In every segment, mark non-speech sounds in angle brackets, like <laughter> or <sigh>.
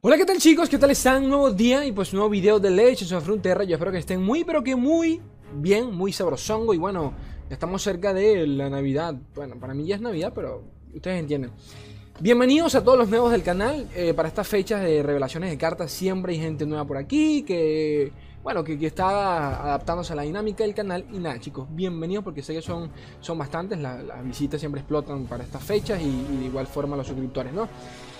Hola, ¿qué tal chicos? ¿Qué tal están? Nuevo día y pues nuevo video de Legends of Frontera. Yo espero que estén muy, pero que muy bien, muy sabrosongo. Y bueno, estamos cerca de la Navidad. Bueno, para mí ya es Navidad, pero ustedes entienden. Bienvenidos a todos los nuevos del canal. Eh, para estas fechas de revelaciones de cartas siempre hay gente nueva por aquí que bueno, que, está adaptándose a la dinámica del canal. Y nada, chicos, bienvenidos porque sé que son, son bastantes. las visitas siempre explotan para estas fechas y, de igual forma los suscriptores, ¿no?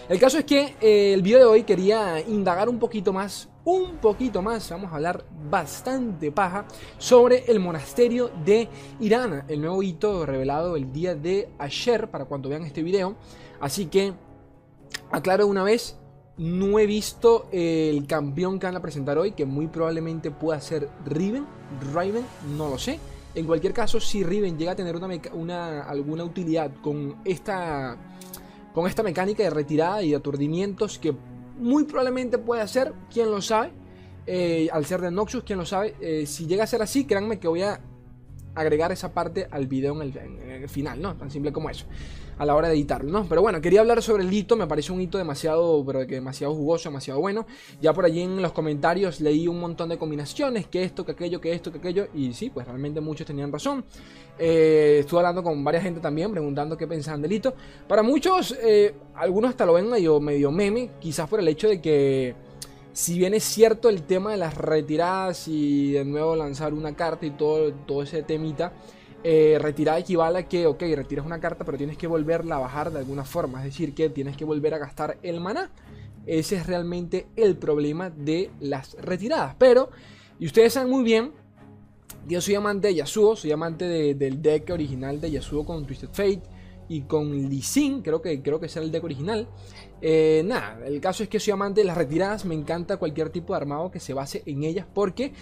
El caso es que eh, el video de hoy quería indagar un poquito más, un poquito más, vamos a hablar bastante paja sobre el monasterio de Irán, el nuevo hito revelado el día de ayer para cuando vean este video. Así que aclaro una vez, no he visto el campeón que van a presentar hoy, que muy probablemente pueda ser Riven. Riven, no lo sé. En cualquier caso, si Riven llega a tener una, alguna utilidad con esta, con esta mecánica de retirada y aturdimientos, que muy probablemente puede ser, quién lo sabe, eh, al ser de Noxus, quién lo sabe. Eh, si llega a ser así, créanme que voy a agregar esa parte al video en el, final, ¿no? Tan simple como eso, a la hora de editarlo, ¿no? Pero bueno, quería hablar sobre el hito, me parece un hito demasiado, pero demasiado jugoso, demasiado bueno. Ya por allí en los comentarios leí un montón de combinaciones, que esto, que aquello, que esto, que aquello, y sí, pues realmente muchos tenían razón. Eh, estuve hablando con varias gente también, preguntando qué pensaban del hito. Para muchos, eh, algunos hasta lo ven medio, medio meme, quizás por el hecho de que si bien es cierto el tema de las retiradas y de nuevo lanzar una carta y todo, todo ese temita, eh, retirada equivale a que, ok, retiras una carta, pero tienes que volverla a bajar de alguna forma. Es decir, que tienes que volver a gastar el maná. Ese es realmente el problema de las retiradas. Pero, y ustedes saben muy bien, yo soy amante de Yasuo, soy amante del deck original de Yasuo con Twisted Fate y con Lee creo que, creo que es el deck original. Eh, nada, el caso es que soy amante de las retiradas, me encanta cualquier tipo de armado que se base en ellas porque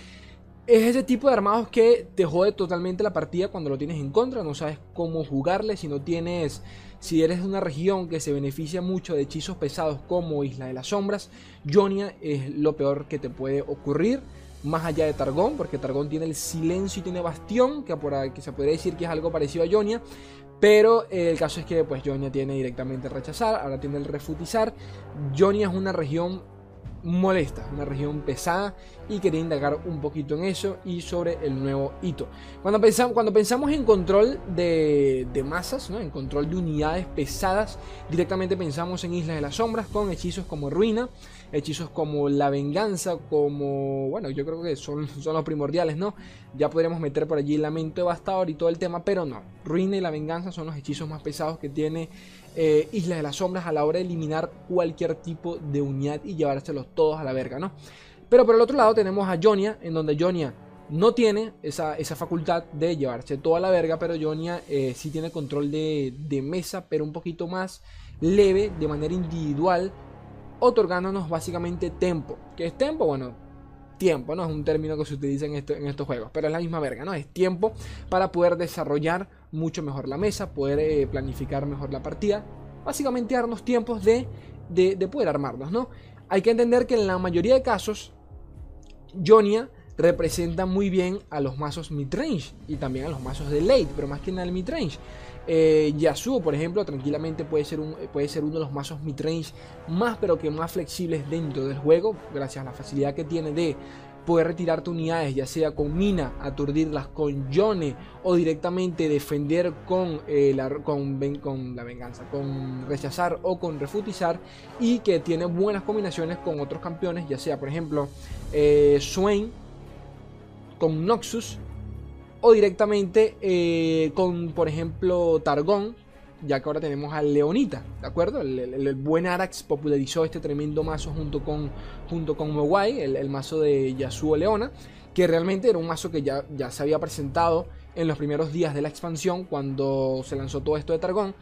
es ese tipo de armados que te jode totalmente la partida cuando lo tienes en contra, no sabes cómo jugarle, si no tienes, si eres de una región que se beneficia mucho de hechizos pesados como Isla de las Sombras, Jonia es lo peor que te puede ocurrir más allá de Targón, porque Targón tiene el silencio y tiene Bastión, que, se podría decir que es algo parecido a Jonia, pero eh, el caso es que pues Jonia tiene directamente rechazar, ahora tiene el refutizar. Jonia es una región molesta, una región pesada y quería indagar un poquito en eso y sobre el nuevo hito. Cuando pensamos, cuando pensamos en control de, masas, ¿no? en control de unidades pesadas, directamente pensamos en Islas de las Sombras con hechizos como Ruina, hechizos como La Venganza, como, bueno, yo creo que son, <laughs> son los primordiales, ¿no? Ya podríamos meter por allí Lamento Devastador y todo el tema, pero no, Ruina y La Venganza son los hechizos más pesados que tiene eh, Islas de las Sombras a la hora de eliminar cualquier tipo de unidad y llevárselos todos a la verga, ¿no? Pero por el otro lado tenemos a Jonia, en donde Jonia no tiene esa, facultad de llevarse toda la verga, pero Jonia eh, sí tiene control de, mesa, pero un poquito más leve, de manera individual, otorgándonos básicamente tempo. ¿Qué es tempo? Bueno, tiempo, ¿no? Es un término que se utiliza en, estos juegos, pero es la misma verga, ¿no? Es tiempo para poder desarrollar mucho mejor la mesa, poder eh, planificar mejor la partida, básicamente darnos tiempos de, de, poder armarnos, ¿no? Hay que entender que en la mayoría de casos, Jonia representa muy bien a los mazos midrange y también a los mazos de late, pero más que nada el midrange. Eh, Yasuo, por ejemplo, tranquilamente puede ser, un, puede ser uno de los mazos midrange más, pero que más flexibles dentro del juego, gracias a la facilidad que tiene de poder retirar tus unidades, ya sea con mina, aturdirlas con Yone o directamente defender con, eh, la, con, la venganza, con rechazar o con refutizar y que tiene buenas combinaciones con otros campeones, ya sea por ejemplo eh, Swain con Noxus o directamente eh, con por ejemplo Targón ya que ahora tenemos al Leonita, ¿de acuerdo? El, buen Arax popularizó este tremendo mazo junto con, junto con Mowai, el, mazo de Yasuo Leona, que realmente era un mazo que ya, ya se había presentado en los primeros días de la expansión, cuando se lanzó todo esto de Targón.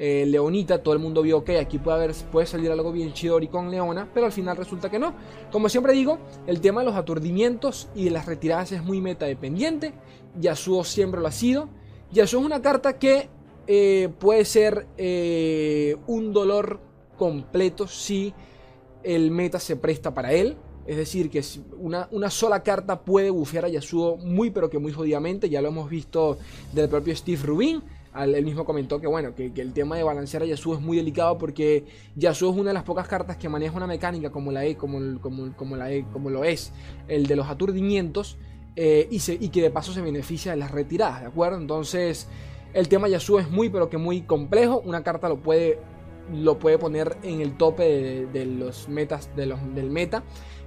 Eh, Leonita, todo el mundo vio que aquí puede, haber, puede salir algo bien chidori con Leona, pero al final resulta que no. Como siempre digo, el tema de los aturdimientos y de las retiradas es muy meta dependiente. Yasuo siempre lo ha sido. Yasuo es una carta que eh, puede ser eh, un dolor completo si el meta se presta para él. Es decir, que una, una, sola carta puede bufear a Yasuo muy pero que muy jodidamente. Ya lo hemos visto del propio Steve Rubin. Él mismo comentó que bueno, que, el tema de balancear a Yasuo es muy delicado porque Yasuo es una de las pocas cartas que maneja una mecánica como la e, como, la e, como lo es el de los aturdimientos eh, y, que de paso se beneficia de las retiradas, ¿de acuerdo? Entonces el tema Yasuo es muy pero que muy complejo, una carta lo puede, lo puede poner en el tope de, los metas del meta,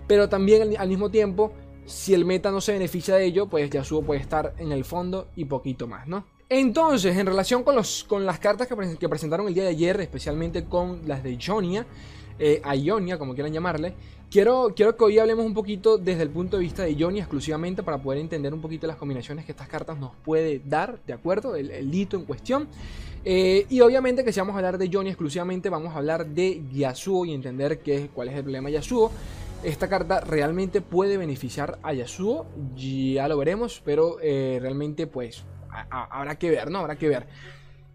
pero también al mismo tiempo si el meta no se beneficia de ello, pues Yasuo puede estar en el fondo y poquito más, ¿no? Entonces, en relación con, los, con las cartas que, presentaron el día de ayer, especialmente con las de Jonia, eh, Ionia, como quieran llamarle, quiero, quiero que hoy hablemos un poquito desde el punto de vista de Ionia exclusivamente para poder entender un poquito las combinaciones que estas cartas nos puede dar, ¿de acuerdo? El, hito en cuestión. Eh, y obviamente que si vamos a hablar de Jonia exclusivamente, vamos a hablar de Yasuo y entender qué, cuál es el problema de Yasuo. Esta carta realmente puede beneficiar a Yasuo, ya lo veremos, pero eh, realmente pues habrá que ver, ¿no? Habrá que ver.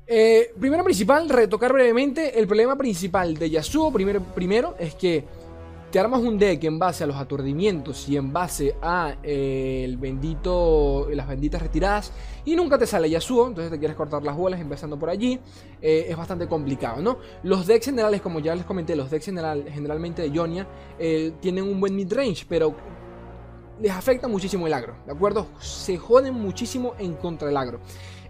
Eh, primero principal, retocar brevemente, el problema principal de Yasuo, primero, primero es que te armas un deck en base a los aturdimientos y en base a eh, el bendito, las benditas retiradas y nunca te sale Yasuo, entonces te quieres cortar las bolas empezando por allí, eh, es bastante complicado, ¿no? Los decks generales, como ya les comenté, los decks general, generalmente de Ionia tienen un buen midrange, pero les afecta muchísimo el agro, ¿de acuerdo? Se joden muchísimo en contra del agro.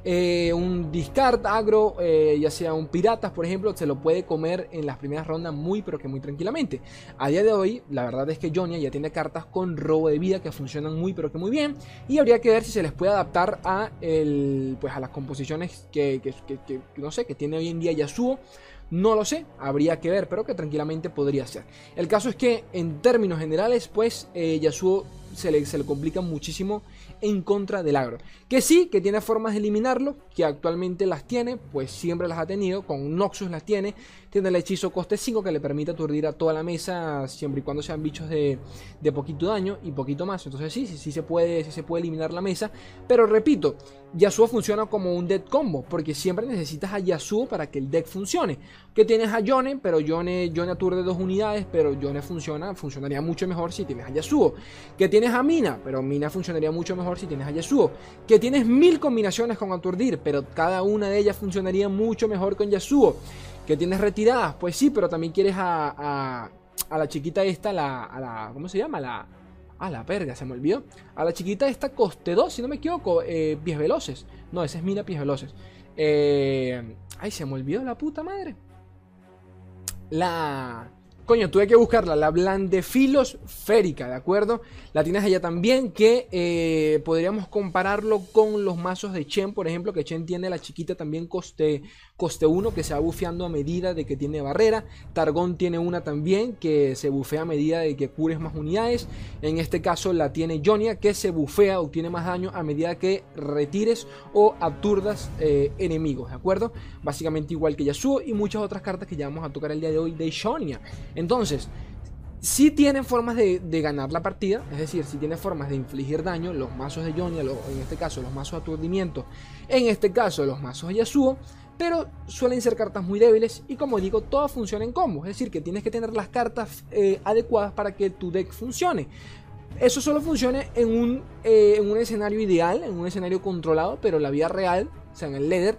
Eh, un discard agro, eh, ya sea un piratas, por ejemplo, se lo puede comer en las primeras rondas muy, pero que muy tranquilamente. A día de hoy, la verdad es que Jonia ya tiene cartas con robo de vida que funcionan muy, pero que muy bien. Y habría que ver si se les puede adaptar a, el, pues a las composiciones que, no sé, que tiene hoy en día Yasuo. No lo sé, habría que ver, pero que tranquilamente podría ser. El caso es que en términos generales, pues eh, Yasuo se le, se le complica muchísimo en contra del agro. Que sí, que tiene formas de eliminarlo, que actualmente las tiene, pues siempre las ha tenido, con Noxus las tiene, tiene el hechizo coste 5 que le permite aturdir a toda la mesa siempre y cuando sean bichos de, poquito daño y poquito más. Entonces sí, sí, sí se puede, sí se puede eliminar la mesa, pero repito, Yasuo funciona como un deck combo, porque siempre necesitas a Yasuo para que el deck funcione. Que tienes a Yone, pero Yone, Yone aturde dos unidades, pero Yone funciona, funcionaría mucho mejor si tienes a Yasuo. Que tienes a Mina, pero Mina funcionaría mucho mejor si tienes a Yasuo. Que tienes mil combinaciones con aturdir, pero cada una de ellas funcionaría mucho mejor con Yasuo. Que tienes retiradas, pues sí, pero también quieres a, a, la chiquita esta, la, a la, ¿cómo se llama? La, a la verga, se me olvidó. A la chiquita esta coste 2, si no me equivoco, eh, pies veloces. No, esa es Mina pies veloces. Eh, ay, se me olvidó la puta madre. La... Coño, tuve que buscarla, la blandefilosférica, ¿de acuerdo? La tienes allá también, que eh, podríamos compararlo con los mazos de Chen, por ejemplo, que Chen tiene la chiquita también coste, coste 1, que se va bufeando a medida de que tiene barrera. Targón tiene una también, que se bufea a medida de que cures más unidades. En este caso la tiene Jonia, que se bufea o tiene más daño a medida que retires o aturdas eh, enemigos, ¿de acuerdo? Básicamente igual que Yasuo y muchas otras cartas que ya vamos a tocar el día de hoy de Jonia. Entonces, si tienen formas de, ganar la partida, es decir, si tienen formas de infligir daño, los mazos de Jonia, en este caso los mazos de aturdimiento, en este caso los mazos de Yasuo, pero suelen ser cartas muy débiles y como digo, todas funcionan en combo, es decir, que tienes que tener las cartas eh, adecuadas para que tu deck funcione. Eso solo funciona en un, eh, en un escenario ideal, en un escenario controlado, pero en la vida real, o sea, en el ladder,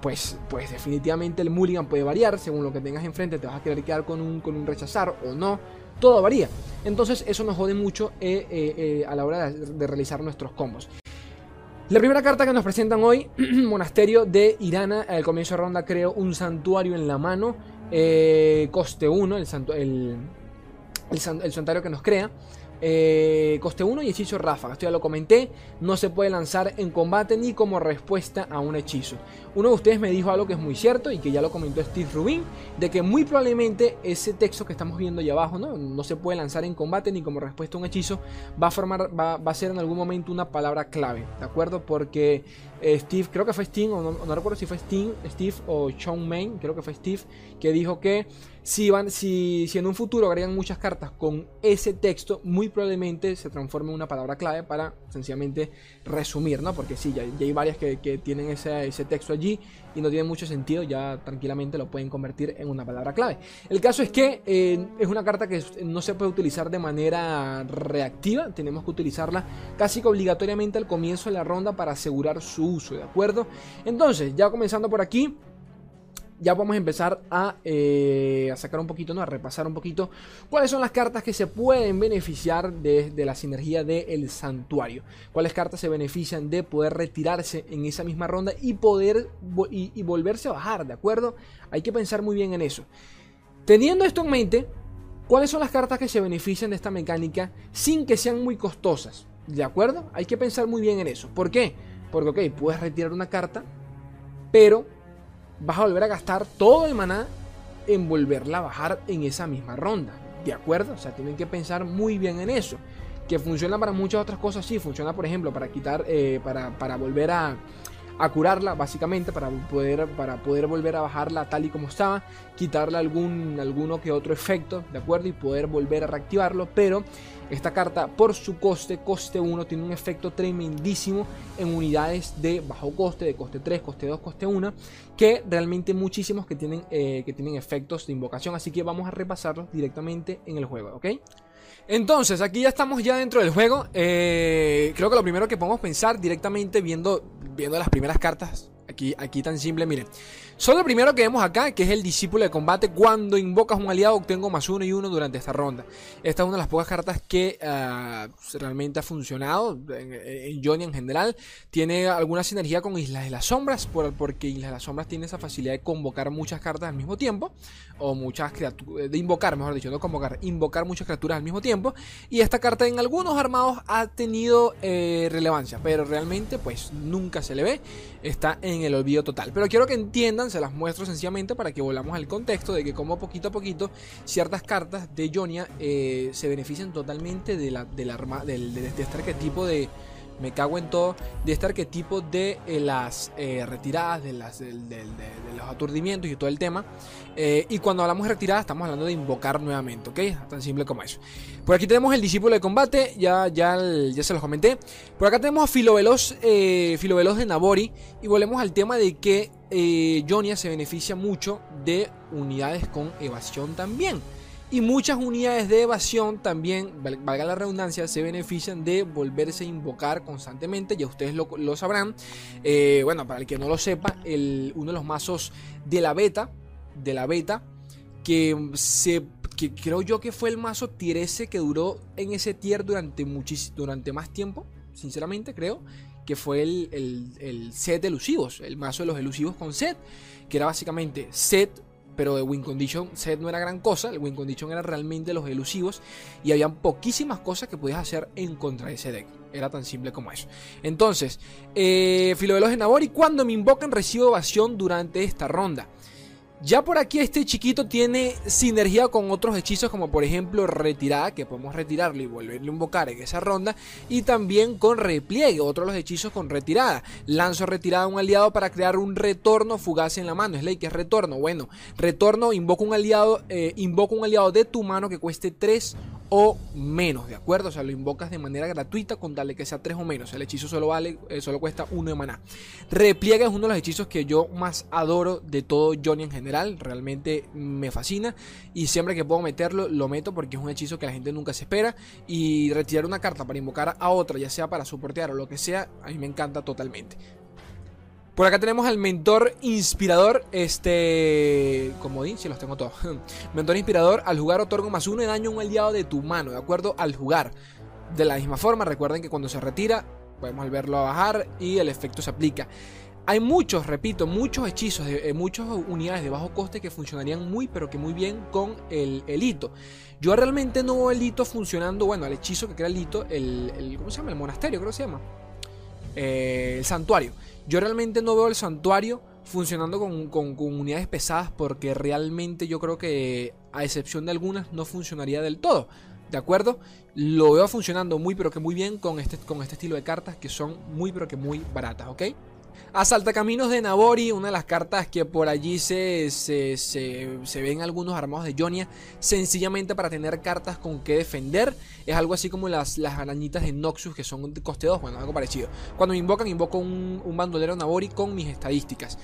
pues, pues definitivamente el mulligan puede variar, según lo que tengas enfrente te vas a querer quedar con un, con un rechazar o no, todo varía. Entonces eso nos jode mucho eh, a la hora de, realizar nuestros combos. La primera carta que nos presentan hoy, <clears throat> Monasterio de Irana, al comienzo de ronda creo un santuario en la mano, coste 1, el, el, el santuario que nos crea. Eh, coste 1 y hechizo ráfaga. Esto ya lo comenté. No se puede lanzar en combate ni como respuesta a un hechizo. Uno de ustedes me dijo algo que es muy cierto y que ya lo comentó Steve Rubin. De que muy probablemente ese texto que estamos viendo allá abajo no, no se puede lanzar en combate ni como respuesta a un hechizo. Va a, formar, va, a ser en algún momento una palabra clave. ¿De acuerdo? Porque eh, Steve, creo que fue Steve, o no, recuerdo si fue Steve, Steve o Sean Main, creo que fue Steve, que dijo que Si, van, si, si en un futuro agregan muchas cartas con ese texto, muy probablemente se transforme en una palabra clave para sencillamente resumir, ¿no? Porque sí, ya, hay varias que, tienen ese, ese, texto allí y no tiene mucho sentido, ya tranquilamente lo pueden convertir en una palabra clave. El caso es que eh, es una carta que no se puede utilizar de manera reactiva, tenemos que utilizarla casi que obligatoriamente al comienzo de la ronda para asegurar su uso, ¿de acuerdo? Entonces, ya comenzando por aquí ya vamos a empezar eh, a, sacar un poquito, ¿no? A repasar un poquito cuáles son las cartas que se pueden beneficiar de, la sinergia del santuario. Cuáles cartas se benefician de poder retirarse en esa misma ronda y poder y, volverse a bajar, ¿de acuerdo? Hay que pensar muy bien en eso. Teniendo esto en mente, ¿cuáles son las cartas que se benefician de esta mecánica sin que sean muy costosas? ¿De acuerdo? Hay que pensar muy bien en eso. ¿Por qué? Porque, ok, puedes retirar una carta, pero vas a volver a gastar todo el maná en volverla a bajar en esa misma ronda. ¿De acuerdo? O sea, tienen que pensar muy bien en eso. Que funciona para muchas otras cosas, sí. Funciona, por ejemplo, para quitar, eh, para, para volver a, a curarla, básicamente, para poder, para poder volver a bajarla tal y como estaba, quitarle algún, alguno que otro efecto, ¿de acuerdo? Y poder volver a reactivarlo, pero esta carta por su coste, coste 1, tiene un efecto tremendísimo en unidades de bajo coste, de coste 3, coste 2, coste 1, que realmente muchísimos que tienen, eh, que tienen efectos de invocación, así que vamos a repasarlos directamente en el juego, ¿ok? Entonces, aquí ya estamos ya dentro del juego. Eh, creo que lo primero que podemos pensar directamente viendo, viendo las primeras cartas, aquí, tan simple, miren. Solo lo primero que vemos acá, que es el discípulo de combate. Cuando invocas un aliado, obtengo más uno y uno durante esta ronda. Esta es una de las pocas cartas que ah, realmente ha funcionado en, Johnny en general. Tiene alguna sinergia con Islas de las Sombras, porque Islas de las Sombras tiene esa facilidad de convocar muchas cartas al mismo tiempo. O muchas criaturas, de invocar, mejor dicho, no convocar, invocar muchas criaturas al mismo tiempo. Y esta carta en algunos armados ha tenido eh, relevancia, pero realmente pues nunca se le ve. Está en el olvido total. Pero quiero que entiendan se las muestro sencillamente para que volvamos al contexto de que como poquito a poquito ciertas cartas de Jonia eh, se benefician totalmente de la, del, arma, del, de este arquetipo de me cago en todo, de este arquetipo de eh, las eh, retiradas, de, los aturdimientos y todo el tema. Eh, y cuando hablamos de retirada, estamos hablando de invocar nuevamente, ¿ok? Tan simple como eso. Por aquí tenemos el discípulo de combate, ya, ya, ya se los comenté. Por acá tenemos a Filoveloz, Filoveloz de Nabori. Y volvemos al tema de que Jonia se beneficia mucho de unidades con evasión también. Y muchas unidades de evasión también, valga la redundancia, se benefician de volverse a invocar constantemente. Ya ustedes lo, sabrán. Eh, bueno, para el que no lo sepa, el, uno de los mazos de la beta, de la beta, que se que creo yo que fue el mazo tier S que duró en ese tier durante, durante más tiempo, sinceramente creo, que fue el, el, el set de elusivos, el mazo de los elusivos con set, que era básicamente set pero de win condition set no era gran cosa, el win condition era realmente los elusivos y habían poquísimas cosas que podías hacer en contra de ese deck. Era tan simple como eso. Entonces, eh, Filovelos de Nabori, cuando me invocan recibo evasión durante esta ronda. Ya por aquí este chiquito tiene sinergia con otros hechizos como por ejemplo retirada, que podemos retirarle y volverle a invocar en esa ronda. Y también con repliegue, otro de los hechizos con retirada. Lanzo retirada a un aliado para crear un retorno fugaz en la mano. Es ley que es retorno. Bueno, retorno, invoco un aliado, eh, invoco un aliado de tu mano que cueste 3 o menos, ¿de acuerdo? O sea, lo invocas de manera gratuita con darle que sea 3 o menos. El hechizo solo vale, eh, solo cuesta 1 de maná. Repliega es uno de los hechizos que yo más adoro de todo Johnny en general. Realmente me fascina. Y siempre que puedo meterlo, lo meto porque es un hechizo que la gente nunca se espera. Y retirar una carta para invocar a otra, ya sea para soportear o lo que sea, a mí me encanta totalmente. Por acá tenemos al mentor inspirador, este... Como di, si los tengo todos. <laughs> mentor inspirador, al jugar otorga más uno de daño a un aliado de tu mano, ¿de acuerdo? Al jugar. De la misma forma, recuerden que cuando se retira, podemos verlo a bajar y el efecto se aplica. Hay muchos, repito, muchos hechizos, de, eh, muchas unidades de bajo coste que funcionarían muy, pero que muy bien con el, hito. Yo realmente no veo el hito funcionando, bueno, el hechizo que crea el hito, el, ¿cómo se llama? El monasterio, creo que se llama. Eh, el santuario. Yo realmente no veo el santuario funcionando con, unidades pesadas porque realmente yo creo que a excepción de algunas no funcionaría del todo. ¿De acuerdo? Lo veo funcionando muy pero que muy bien con este, con este estilo de cartas que son muy pero que muy baratas, ¿ok? Asalta Caminos de Nabori, una de las cartas que por allí se, se, ven algunos armados de Jonia, sencillamente para tener cartas con que defender. Es algo así como las, las arañitas de Noxus que son de coste 2, bueno, algo parecido. Cuando me invocan, invoco un, un bandolero Nabori con mis estadísticas.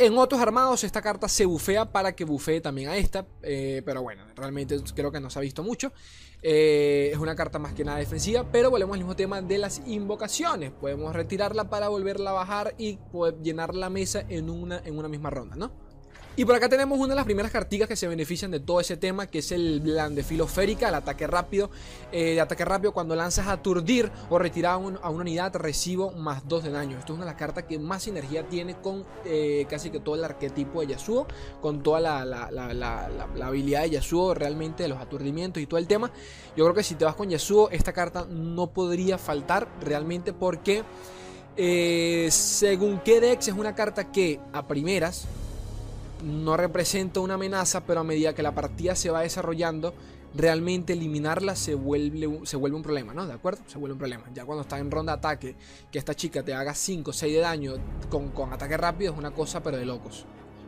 En otros armados esta carta se bufea para que bufee también a esta, eh, pero bueno, realmente creo que no se ha visto mucho. Eh, es una carta más que nada defensiva, pero volvemos al mismo tema de las invocaciones. Podemos retirarla para volverla a bajar y llenar la mesa en una, en una misma ronda, ¿no? Y por acá tenemos una de las primeras cartitas que se benefician de todo ese tema, que es el Blandefilo Férica, el ataque rápido. Eh, de ataque rápido, cuando lanzas aturdir o retirar a, una unidad, recibo más 2 de daño. Esto es una de las cartas que más energía tiene con eh, casi que todo el arquetipo de Yasuo, con toda la, habilidad de Yasuo, realmente de los aturdimientos y todo el tema. Yo creo que si te vas con Yasuo, esta carta no podría faltar realmente porque... Eh, según qué Dex es una carta que a primeras no representa una amenaza, pero a medida que la partida se va desarrollando, realmente eliminarla se vuelve, se vuelve un problema, ¿no? ¿De acuerdo? Se vuelve un problema. Ya cuando está en ronda de ataque, que esta chica te haga 5 o 6 de daño con, ataque rápido es una cosa, pero de locos.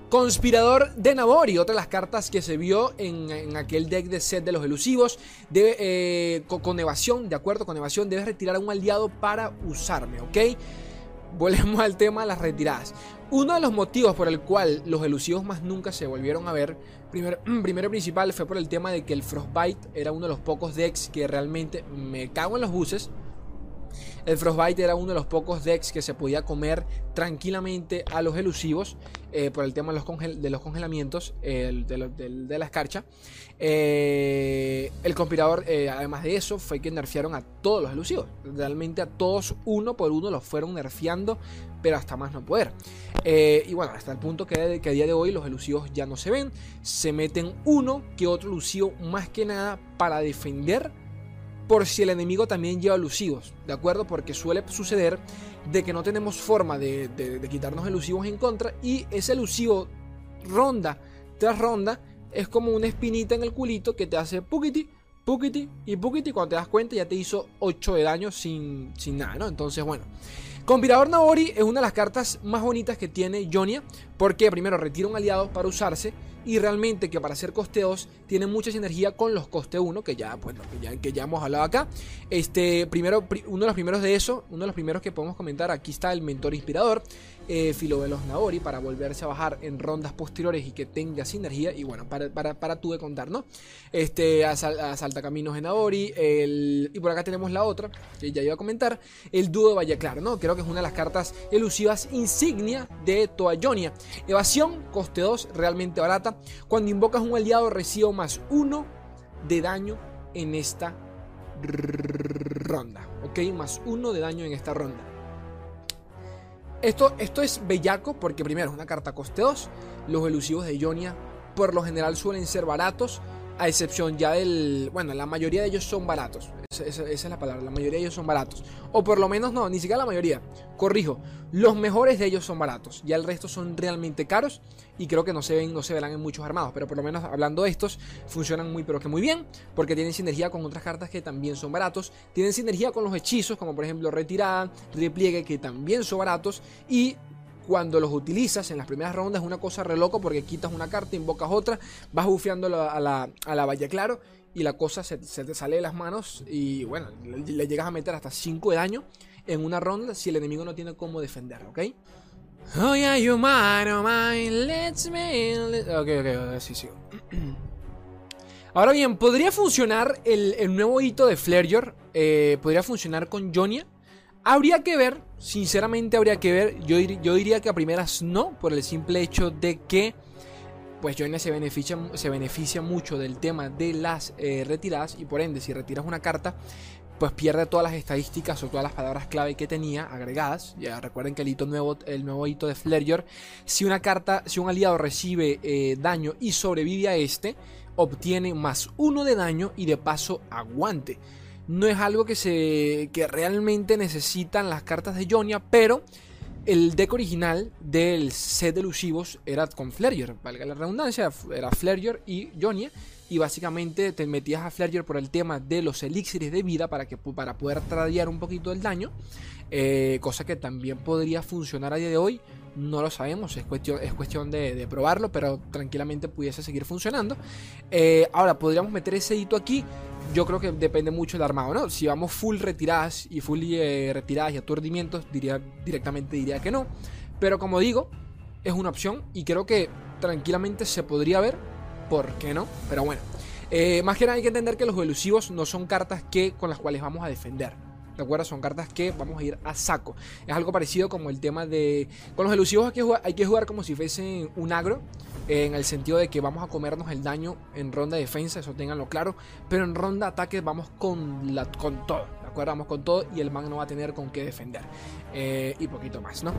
Conspirador de Nabori, otra de las cartas que se vio en, aquel deck de set de los elusivos. Eh, con, evasión, de acuerdo, con evasión, debes retirar a un aliado para usarme, ¿ok? Volvemos al tema de las retiradas. Uno de los motivos por el cual los elusivos más nunca se volvieron a ver, primero, primero principal fue por el tema de que el Frostbite era uno de los pocos decks que realmente me cago en los buses. El Frostbite era uno de los pocos decks que se podía comer tranquilamente a los elusivos eh, por el tema de los, congelamientos de, la escarcha. Eh, el conspirador, eh, además de eso, fue que nerfearon a todos los elusivos. Realmente a todos uno por uno los fueron nerfeando, pero hasta más no poder. y bueno, hasta el punto que, que, a día de hoy los elusivos ya no se ven. Se meten uno que otro elusivo más que nada para defender por si el enemigo también lleva elusivos, ¿de acuerdo? Porque suele suceder de que no tenemos forma de, quitarnos elusivos en contra y ese elusivo ronda tras ronda es como una espinita en el culito que te hace pukiti, pukiti y pukiti. Cuando te das cuenta ya te hizo 8 de daño sin, sin nada, ¿no? Entonces, bueno. Conspirador Naori es una de las cartas más bonitas que tiene Jonia, porque primero retira un aliado para usarse y realmente que para hacer costeos tiene mucha sinergia con los coste 1, que ya, pues, que ya, que ya hemos hablado acá. Este, primero, uno de los primeros de eso, uno de los primeros que podemos comentar, aquí está el mentor inspirador, eh, los Naori, para volverse a bajar en rondas posteriores y que tenga sinergia. Y bueno, para, para, para tú de contar, ¿no? Este, asalta caminos en Naori, el, y por acá tenemos la otra, que ya iba a comentar, el dúo de Valle Claro, ¿no? Creo que es una de las cartas elusivas insignia de Toa Jonia. Evasión, coste 2, realmente barata cuando invocas un aliado recibo más uno de daño en esta ronda. ¿Ok? Más uno de daño en esta ronda. Esto, esto es bellaco porque primero es una carta coste 2. Los elusivos de Ionia por lo general suelen ser baratos a excepción ya del... Bueno, la mayoría de ellos son baratos. Esa, es la palabra. La mayoría de ellos son baratos. O por lo menos no, ni siquiera la mayoría. Corrijo. Los mejores de ellos son baratos. Ya el resto son realmente caros. Y creo que no se ven, no se verán en muchos armados. Pero por lo menos hablando de estos, funcionan muy pero que muy bien. Porque tienen sinergia con otras cartas que también son baratos. Tienen sinergia con los hechizos, como por ejemplo retirada, repliegue, que también son baratos. Y cuando los utilizas en las primeras rondas es una cosa re loco porque quitas una carta, invocas otra, vas bufeando a la, a la Valle Claro y la cosa se, te sale de las manos y bueno, le, llegas a meter hasta 5 de daño en una ronda si el enemigo no tiene cómo defender, ¿ok? Oh yeah, you mine, oh let's me... Ok, ok, sí, sí. <clears throat> Ahora bien, ¿podría funcionar el, nuevo hito de Flareyor? Eh, ¿Podría funcionar con Jonia? Habría que ver, sinceramente habría que ver. Yo, yo diría que a primeras no, por el simple hecho de que pues Joina se beneficia, se beneficia mucho del tema de las eh, retiradas y por ende si retiras una carta pues pierde todas las estadísticas o todas las palabras clave que tenía agregadas. Ya recuerden que el hito nuevo, el nuevo hito de Flareyor, si una carta, si un aliado recibe eh, daño y sobrevive a este, obtiene más uno de daño y de paso aguante no es algo que, se, que realmente necesitan las cartas de Jonia, pero el deck original del set de era con Flareor, valga la redundancia, era Flareor y Jonia. y básicamente te metías a Flareger por el tema de los elixirs de vida para, que, para poder tradear un poquito el daño, eh, cosa que también podría funcionar a día de hoy. No lo sabemos, es cuestión, es cuestión de, probarlo, pero tranquilamente pudiese seguir funcionando. Eh, ahora, podríamos meter ese hito aquí. Yo creo que depende mucho del armado, ¿no? Si vamos full retiradas y full eh, retiradas y aturdimientos, diría, directamente diría que no. Pero como digo, es una opción y creo que tranquilamente se podría ver. ¿Por qué no? Pero bueno. Eh, más que nada hay que entender que los elusivos no son cartas que, con las cuales vamos a defender. ¿De acuerdo? Son cartas que vamos a ir a saco. Es algo parecido como el tema de... Con los elusivos hay que jugar, hay que jugar como si fuesen un agro. En el sentido de que vamos a comernos el daño en ronda de defensa, eso tenganlo claro. Pero en ronda de ataque vamos con, la, con todo. ¿De acuerdo? Vamos con todo y el man no va a tener con qué defender. Eh, y poquito más, ¿no?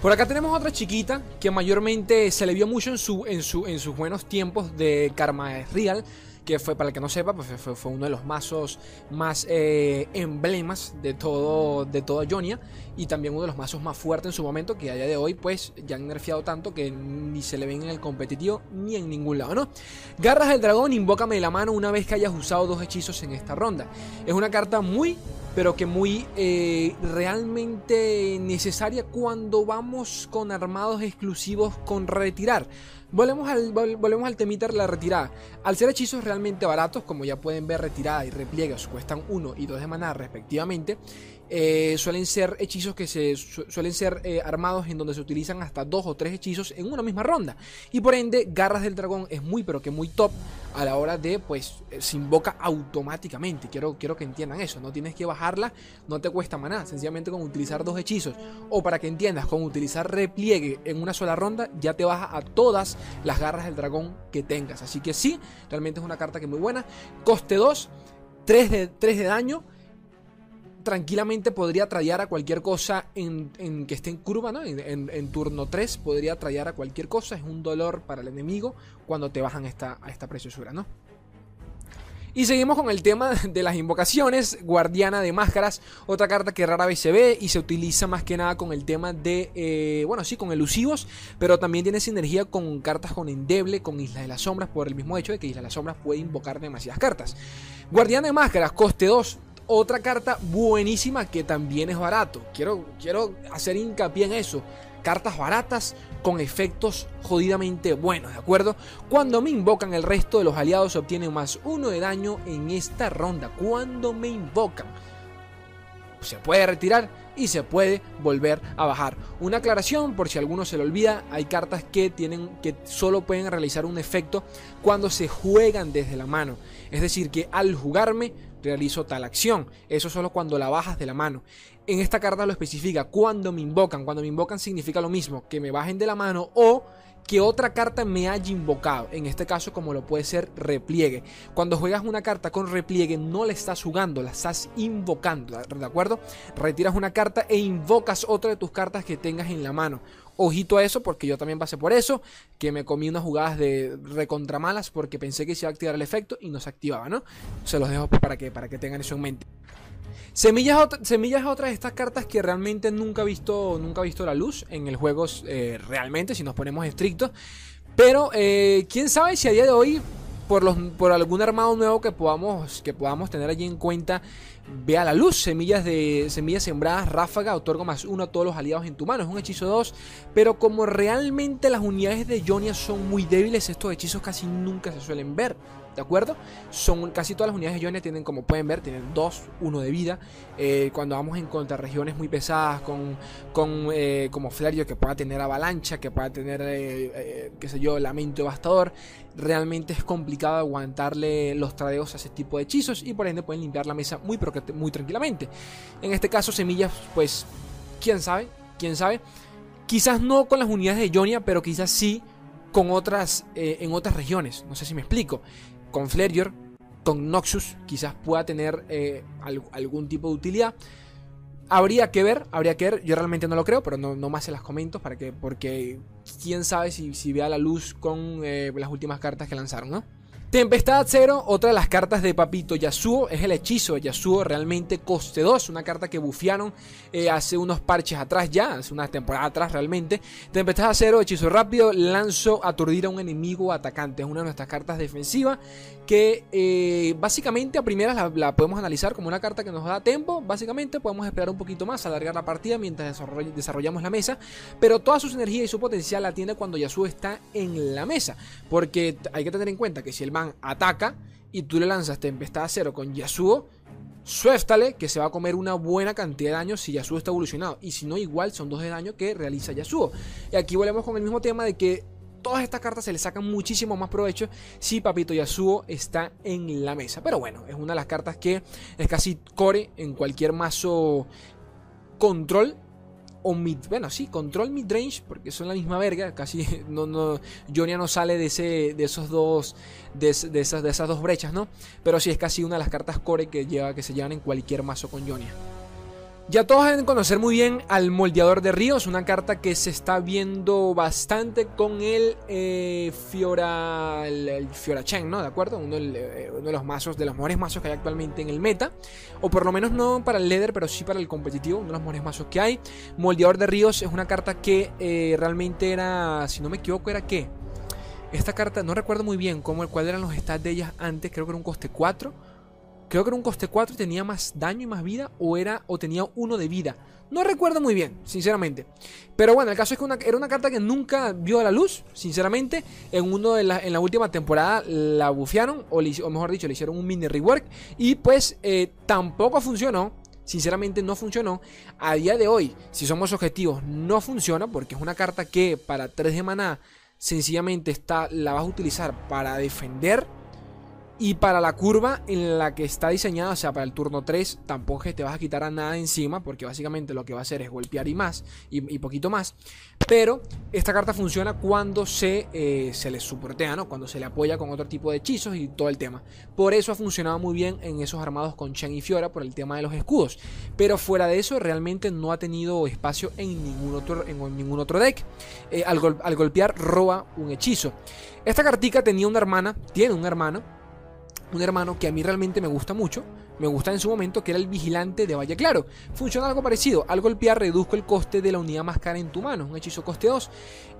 Por acá tenemos otra chiquita que mayormente se le vio mucho en, su, en, su, en sus buenos tiempos de Karma Real que fue, para el que no sepa, pues fue, uno de los mazos más eh, emblemas de todo, de toda Jonia y también uno de los mazos más fuertes en su momento, que a día de hoy pues ya han nerfeado tanto que ni se le ven en el competitivo ni en ningún lado, ¿no? Garras del dragón, invócame la mano una vez que hayas usado dos hechizos en esta ronda. Es una carta muy pero que muy eh, realmente necesaria cuando vamos con armados exclusivos con retirar. Volvemos al, volvemos al temita la retirada. Al ser hechizos realmente baratos, como ya pueden ver, retirada y repliegues cuestan 1 y 2 de maná respectivamente. Eh, suelen ser hechizos que se suelen ser eh, armados en donde se utilizan hasta dos o tres hechizos en una misma ronda. Y por ende, Garras del Dragón es muy pero que muy top a la hora de, pues, eh, se invoca automáticamente. Quiero, quiero que entiendan eso. No tienes que bajarla, no te cuesta maná. Sencillamente con utilizar dos hechizos. O para que entiendas, con utilizar repliegue en una sola ronda, ya te baja a todas las garras del dragón que tengas. Así que sí, realmente es una carta que es muy buena. Coste 2, 3 de, 3 de daño tranquilamente podría traer a cualquier cosa en, que esté en curva, ¿no? En, turno 3 podría traer a cualquier cosa. Es un dolor para el enemigo cuando te bajan esta, a esta preciosura, ¿no? Y seguimos con el tema de las invocaciones. Guardiana de máscaras, otra carta que rara vez se ve y se utiliza más que nada con el tema de, eh, bueno, sí, con elusivos, pero también tiene sinergia con cartas con endeble, con Isla de las Sombras, por el mismo hecho de que Isla de las Sombras puede invocar demasiadas cartas. Guardiana de máscaras, coste 2, otra carta buenísima que también es barato. Quiero, quiero hacer hincapié en eso. Cartas baratas con efectos jodidamente buenos, ¿de acuerdo? Cuando me invocan el resto de los aliados obtienen más uno de daño en esta ronda. Cuando me invocan. Se puede retirar y se puede volver a bajar. Una aclaración por si alguno se le olvida, hay cartas que tienen que solo pueden realizar un efecto cuando se juegan desde la mano. Es decir, que al jugarme realizo tal acción. Eso solo cuando la bajas de la mano. En esta carta lo especifica cuando me invocan. Cuando me invocan significa lo mismo, que me bajen de la mano o que otra carta me haya invocado. En este caso, como lo puede ser repliegue. Cuando juegas una carta con repliegue, no la estás jugando, la estás invocando. ¿De acuerdo? Retiras una carta e invocas otra de tus cartas que tengas en la mano. Ojito a eso, porque yo también pasé por eso, que me comí unas jugadas de recontra malas porque pensé que se iba a activar el efecto y no se activaba, ¿no? Se los dejo para que, para que tengan eso en mente. Semillas, Semillas es otra de estas cartas que realmente nunca he visto, nunca visto la luz en el juego eh, realmente, si nos ponemos estrictos. Pero eh, quién sabe si a día de hoy, por, los, por algún armado nuevo que podamos, que podamos tener allí en cuenta, vea la luz. Semillas de semillas sembradas, ráfaga, otorga más uno a todos los aliados en tu mano. Es un hechizo 2. Pero como realmente las unidades de Jonia son muy débiles, estos hechizos casi nunca se suelen ver. ¿De acuerdo? Son casi todas las unidades de Jonia tienen, como pueden ver, tienen 2, 1 de vida. Eh, cuando vamos en contra regiones muy pesadas, con, con eh, como Flario que pueda tener avalancha, que pueda tener, eh, qué sé yo, lamento devastador, realmente es complicado aguantarle los tradeos a ese tipo de hechizos y por ende pueden limpiar la mesa muy, muy tranquilamente. En este caso, semillas, pues, quién sabe, quién sabe. Quizás no con las unidades de Jonia, pero quizás sí con otras, en otras regiones. No sé si me explico con Flareor, con Noxus, quizás pueda tener eh, algún tipo de utilidad. Habría que ver, habría que ver. Yo realmente no lo creo, pero no, más se las comento para que, porque quién sabe si, vea la luz con eh, las últimas cartas que lanzaron, ¿no? Tempestad Cero, otra de las cartas de Papito Yasuo, es el hechizo Yasuo, realmente coste 2, una carta que bufiaron eh, hace unos parches atrás ya, hace unas temporadas atrás realmente. Tempestad Cero, hechizo rápido, lanzo aturdir a un enemigo atacante, es una de nuestras cartas defensivas que eh, básicamente a primeras la, podemos analizar como una carta que nos da tiempo, básicamente podemos esperar un poquito más, alargar la partida mientras desarrollamos la mesa, pero toda su energía y su potencial la tiene cuando Yasuo está en la mesa, porque hay que tener en cuenta que si el man ataca y tú le lanzas Tempestad Cero con Yasuo, suéltale que se va a comer una buena cantidad de daño si Yasuo está evolucionado. Y si no, igual son dos de daño que realiza Yasuo. Y aquí volvemos con el mismo tema de que todas estas cartas se le sacan muchísimo más provecho si Papito Yasuo está en la mesa. Pero bueno, es una de las cartas que es casi core en cualquier mazo control o mid, bueno, sí, control mid range, porque son la misma verga, casi <laughs> no, no, Jonia no sale de ese, de esos dos, de, esas, de esas dos brechas, ¿no? Pero sí es casi una de las cartas core que lleva, que se llevan en cualquier mazo con Jonia. Ya todos deben conocer muy bien al moldeador de ríos, una carta que se está viendo bastante con el eh, Fiora, el, ¿no? ¿De acuerdo? Eh, uno, de los mazos, de los mejores mazos que hay actualmente en el meta, o por lo menos no para el leather, pero sí para el competitivo, uno de los mejores mazos que hay. Moldeador de ríos es una carta que eh, realmente era, si no me equivoco, era qué. Esta carta, no recuerdo muy bien cómo, cuál eran los stats de ellas antes, creo que era un coste 4 Creo que era un coste 4 y tenía más daño y más vida. O era. O tenía uno de vida. No recuerdo muy bien, sinceramente. Pero bueno, el caso es que era una carta que nunca vio a la luz, sinceramente. En uno de la, en la última temporada la bufearon, o, mejor dicho, le hicieron un mini rework. Y pues eh, tampoco funcionó. Sinceramente no funcionó. A día de hoy, si somos objetivos, no funciona. Porque es una carta que para 3 de maná sencillamente está, la vas a utilizar para defender y para la curva en la que está diseñada, o sea, para el turno 3, tampoco te vas a quitar a nada encima, porque básicamente lo que va a hacer es golpear y más, y, poquito más. Pero esta carta funciona cuando se, eh, se le soportea, ¿no? Cuando se le apoya con otro tipo de hechizos y todo el tema. Por eso ha funcionado muy bien en esos armados con Chen y Fiora, por el tema de los escudos. Pero fuera de eso, realmente no ha tenido espacio en ningún otro, en ningún otro deck. Eh, al, al golpear, roba un hechizo. Esta cartica tenía una hermana, tiene un hermano un hermano que a mí realmente me gusta mucho, me gusta en su momento, que era el vigilante de Valle Claro. Funciona algo parecido, al golpear reduzco el coste de la unidad más cara en tu mano, un hechizo coste 2.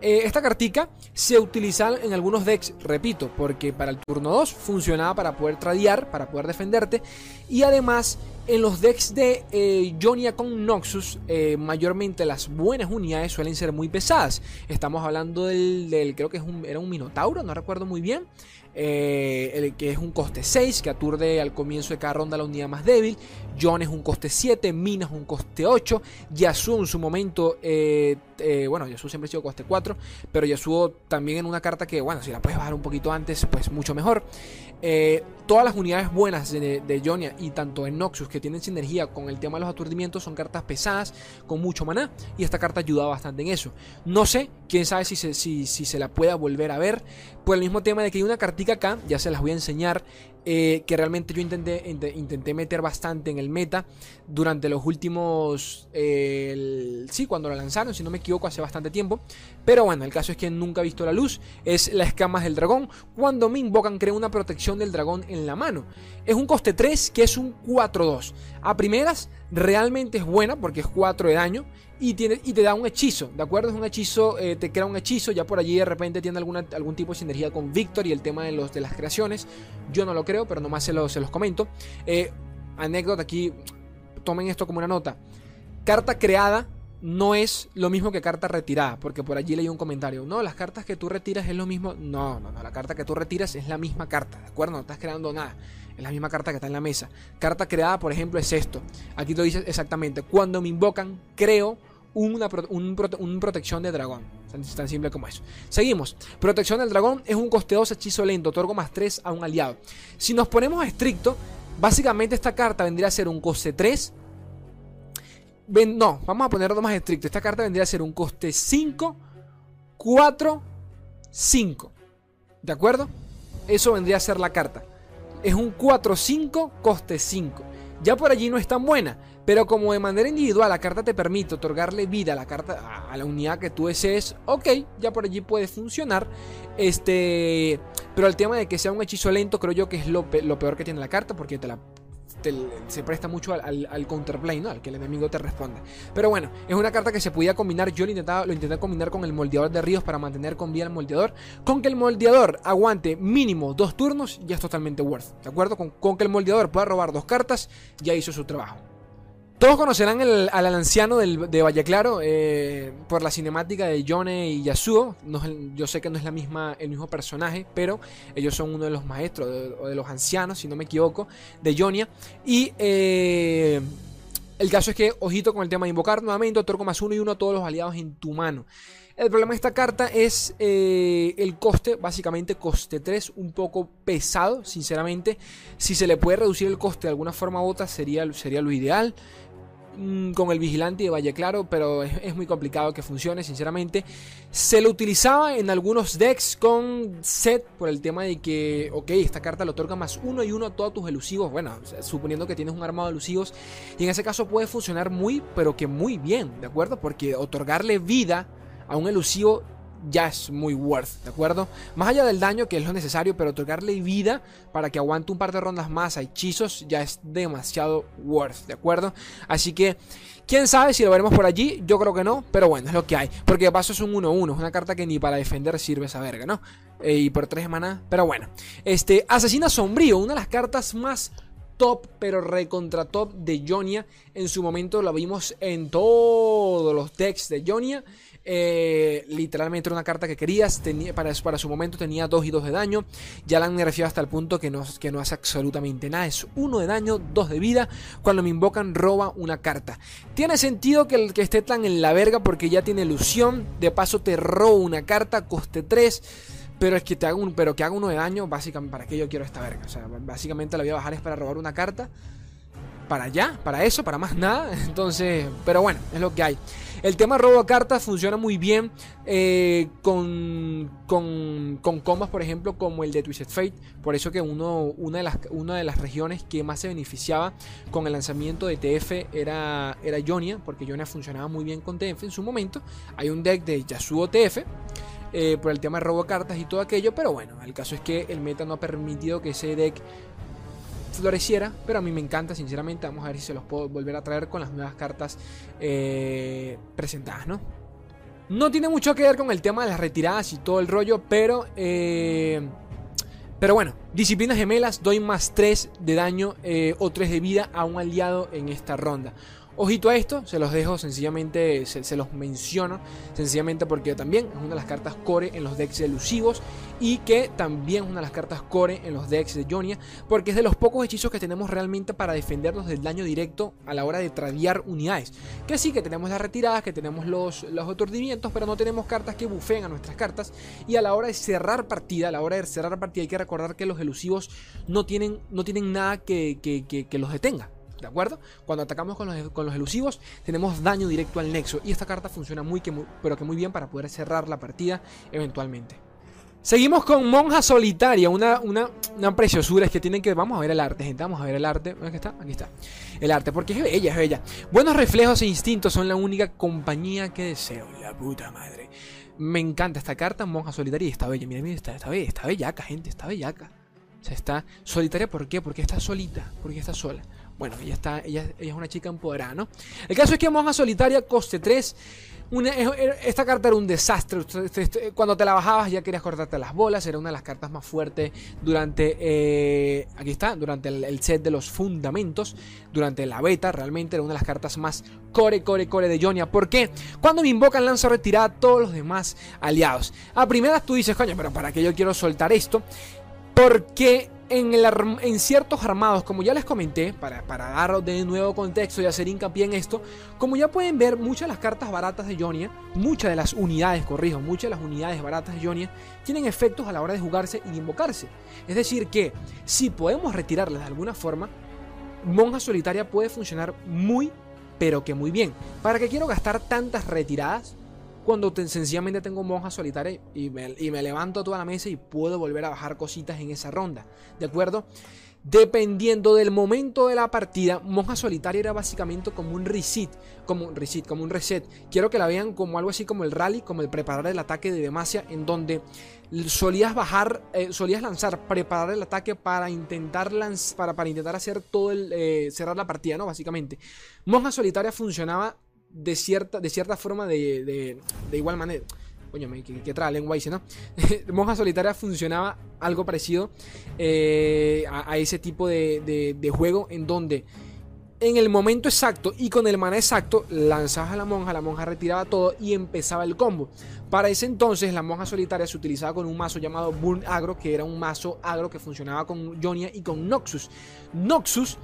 Eh, esta cartica se utiliza en algunos decks, repito, porque para el turno 2 funcionaba para poder tradear, para poder defenderte, y además en los decks de eh, Jonia con Noxus, eh, mayormente las buenas unidades suelen ser muy pesadas. Estamos hablando del, creo que es un, era un Minotauro, no recuerdo muy bien. Eh, el que es un coste 6, que aturde al comienzo de cada ronda la unidad más débil. John es un coste 7, Mina es un coste 8, Yasuo en su momento, eh, bueno, Yasuo siempre ha sido coste 4, pero Yasuo también en una carta que, bueno, si la puedes bajar un poquito antes, pues mucho mejor. Todas las unidades buenas de, de Jonia y tanto en Noxus que tienen sinergia con el tema de los aturdimientos son cartas pesadas con mucho maná y esta carta ayuda bastante en eso. No sé, quién sabe si se, si, si se la pueda volver a ver por el mismo tema de que hay una cartica acá, ya se las voy a enseñar, eh, que realmente yo intenté, intenté meter bastante en el meta durante los últimos... Eh, sí, cuando la lanzaron, si no me equivoco, hace bastante tiempo. Pero bueno, el caso es que nunca ha visto la luz. Es la escamas del dragón. Cuando me invocan, crea una protección del dragón en la mano. Es un coste 3, que es un 4-2. A primeras, realmente es buena porque es 4 de daño y, tiene, y te da un hechizo, ¿de acuerdo? Es un hechizo, eh, te crea un hechizo, ya por allí de repente tiene alguna, algún tipo de sinergia con Victor y el tema de, los, de las creaciones. Yo no lo creo, pero nomás se, se los comento. Eh, anécdota aquí, tomen esto como una nota. Carta creada no es lo mismo que carta retirada, porque por allí leí un comentario. No, las cartas que tú retiras es lo mismo. No, no, no, la carta que tú retiras es la misma carta, ¿de acuerdo? No estás creando nada. Es la misma carta que está en la mesa. Carta creada, por ejemplo, es esto. Aquí lo dice exactamente. Cuando me invocan, creo una, un, protección de dragón. Tan, simple como eso. Seguimos. Protección del dragón es un costeoso hechizo lento. Otorgo más 3 a un aliado. Si nos ponemos estricto, básicamente esta carta vendría a ser un coste 3. no, vamos a ponerlo más estricto. Esta carta vendría a ser un coste 5, 4, 5. ¿De acuerdo? Eso vendría a ser la carta es un 4-5, coste 5. Ya por allí no es tan buena, pero como de manera individual la carta te permite otorgarle vida a la carta a la unidad que tú desees, ok, ya por allí puede funcionar. Este, Pero el tema de que sea un hechizo lento creo yo que es lo, lo peor que tiene la carta porque te la se presta mucho al, counterplay, ¿no? Al que el enemigo te responde. Pero bueno, es una carta que se podía combinar. Yo lo intentaba, lo intenté combinar con el moldeador de ríos para mantener con vida el moldeador. Con que el moldeador aguante mínimo dos turnos, ya es totalmente worth. ¿De acuerdo? Con, con que el moldeador pueda robar dos cartas, ya hizo su trabajo. Todos conocerán al anciano de Valle Claro eh, por la cinemática de Yone y Yasuo. yo sé que no es la misma, el mismo personaje, pero ellos son uno de los maestros o de, los ancianos, si no me equivoco, de Jonia. Y eh, el caso es que, ojito con el tema de invocar nuevamente, otorgo más uno y uno a todos los aliados en tu mano. El problema de esta carta es eh, el coste, básicamente coste 3, un poco pesado, sinceramente. Si se le puede reducir el coste de alguna forma u otra, sería, sería lo ideal. Mm, con el vigilante de Valle Claro, pero es, muy complicado que funcione, sinceramente. Se lo utilizaba en algunos decks con set por el tema de que, ok, esta carta le otorga más uno y uno a todos tus elusivos. Bueno, suponiendo que tienes un armado de elusivos, y en ese caso puede funcionar muy, pero que muy bien, ¿de acuerdo? Porque otorgarle vida a un elusivo ya es muy worth, ¿de acuerdo? Más allá del daño, que es lo necesario, pero otorgarle vida para que aguante un par de rondas más a hechizos ya es demasiado worth, ¿de acuerdo? Así que, quién sabe si lo veremos por allí, yo creo que no, pero bueno, es lo que hay. Porque de paso es un 1-1, es una carta que ni para defender sirve esa verga, ¿no? Eh, y por 3 maná, pero bueno. Este, Asesina Sombrío, una de las cartas más top, pero recontra top de Jonia. En su momento lo vimos en todos los decks de Jonia. Eh, literalmente era una carta que querías. Tenía, para, su momento tenía 2 y 2 de daño. Ya la han nerfeado hasta el punto que no, que no hace absolutamente nada. Es 1 de daño, 2 de vida. Cuando me invocan, roba una carta. Tiene sentido que, esté tan en la verga porque ya tiene ilusión. De paso, te robo una carta, coste 3. Pero es que te haga un, pero que haga uno de daño, básicamente, ¿para qué yo quiero esta verga? O sea, básicamente la voy a bajar es para robar una carta. Para allá, para eso, para más nada. <laughs> Entonces, pero bueno, es lo que hay. El tema robo de cartas funciona muy bien eh, con, con, con, combos, por ejemplo, como el de Twisted Fate. Por eso que uno, una, de las, una de las regiones que más se beneficiaba con el lanzamiento de TF era, era Jonia, porque Jonia funcionaba muy bien con TF en su momento. Hay un deck de Yasuo TF. Eh, por el tema de robo cartas y todo aquello, pero bueno, el caso es que el meta no ha permitido que ese deck floreciera, pero a mí me encanta, sinceramente. Vamos a ver si se los puedo volver a traer con las nuevas cartas eh, presentadas, ¿no? No tiene mucho que ver con el tema de las retiradas y todo el rollo, pero... Eh, pero bueno, disciplinas gemelas, doy más 3 de daño eh, o 3 de vida a un aliado en esta ronda. Ojito a esto, se los dejo sencillamente, se, los menciono sencillamente porque también es una de las cartas core en los decks elusivos y que también es una de las cartas core en los decks de Jonia porque es de los pocos hechizos que tenemos realmente para defendernos del daño directo a la hora de tradear unidades. Que sí, que tenemos las retiradas, que tenemos los, los aturdimientos, pero no tenemos cartas que bufeen a nuestras cartas y a la hora de cerrar partida, a la hora de cerrar partida hay que recordar que los elusivos no tienen, no tienen nada que, que los detenga. ¿De acuerdo? Cuando atacamos con los, con los, elusivos, tenemos daño directo al nexo. Y esta carta funciona muy, que pero que muy bien para poder cerrar la partida eventualmente. Seguimos con Monja Solitaria, una, una, una, preciosura. Es que tienen que. Vamos a ver el arte, gente. Vamos a ver el arte. ¿Aquí está? Aquí está. El arte, porque es bella, es bella. Buenos reflejos e instintos son la única compañía que deseo. La puta madre. Me encanta esta carta, Monja Solitaria. Y está bella. Mira, mira, está, está, bella, está bellaca, gente. Está bellaca. O está solitaria, ¿por qué? Porque está solita. Porque está sola. Bueno, ella, está, ella, es una chica empoderada, ¿no? El caso es que Monja Solitaria, coste 3. esta carta era un desastre. Cuando te la bajabas ya querías cortarte las bolas. Era una de las cartas más fuertes durante. Eh, aquí está, durante el, set de los fundamentos. Durante la beta, realmente era una de las cartas más core, core, core de Jonia. ¿Por qué? Cuando me invocan, lanzo retirada a todos los demás aliados. A primeras tú dices, coño, pero ¿para qué yo quiero soltar esto? Porque en, ciertos armados, como ya les comenté, para, para, de nuevo contexto y hacer hincapié en esto, como ya pueden ver, muchas de las cartas baratas de Jonia, muchas de las unidades, corrijo, muchas de las unidades baratas de Jonia, tienen efectos a la hora de jugarse y de invocarse. Es decir, que si podemos retirarlas de alguna forma, Monja Solitaria puede funcionar muy, pero que muy bien. ¿Para qué quiero gastar tantas retiradas? Cuando sencillamente tengo monja solitaria y me, y me levanto toda la mesa y puedo volver a bajar cositas en esa ronda. ¿De acuerdo? Dependiendo del momento de la partida, Monja Solitaria era básicamente como un reset, como un reset, como un reset. Quiero que la vean como algo así como el rally, como el preparar el ataque de Demacia, en donde solías bajar, eh, solías lanzar, preparar el ataque para intentar para, para intentar hacer todo el eh, cerrar la partida, ¿no? Básicamente. Monja Solitaria funcionaba de cierta, de cierta forma de, de igual manera. Coño, que, que lengua ¿no? <laughs> Monja Solitaria funcionaba algo parecido eh, a, ese tipo de, juego en donde en el momento exacto y con el mana exacto lanzabas a la monja, la monja retiraba todo y empezaba el combo. Para ese entonces la monja solitaria se utilizaba con un mazo llamado Burn Agro, que era un mazo agro que funcionaba con Jonia y con Noxus. Noxus,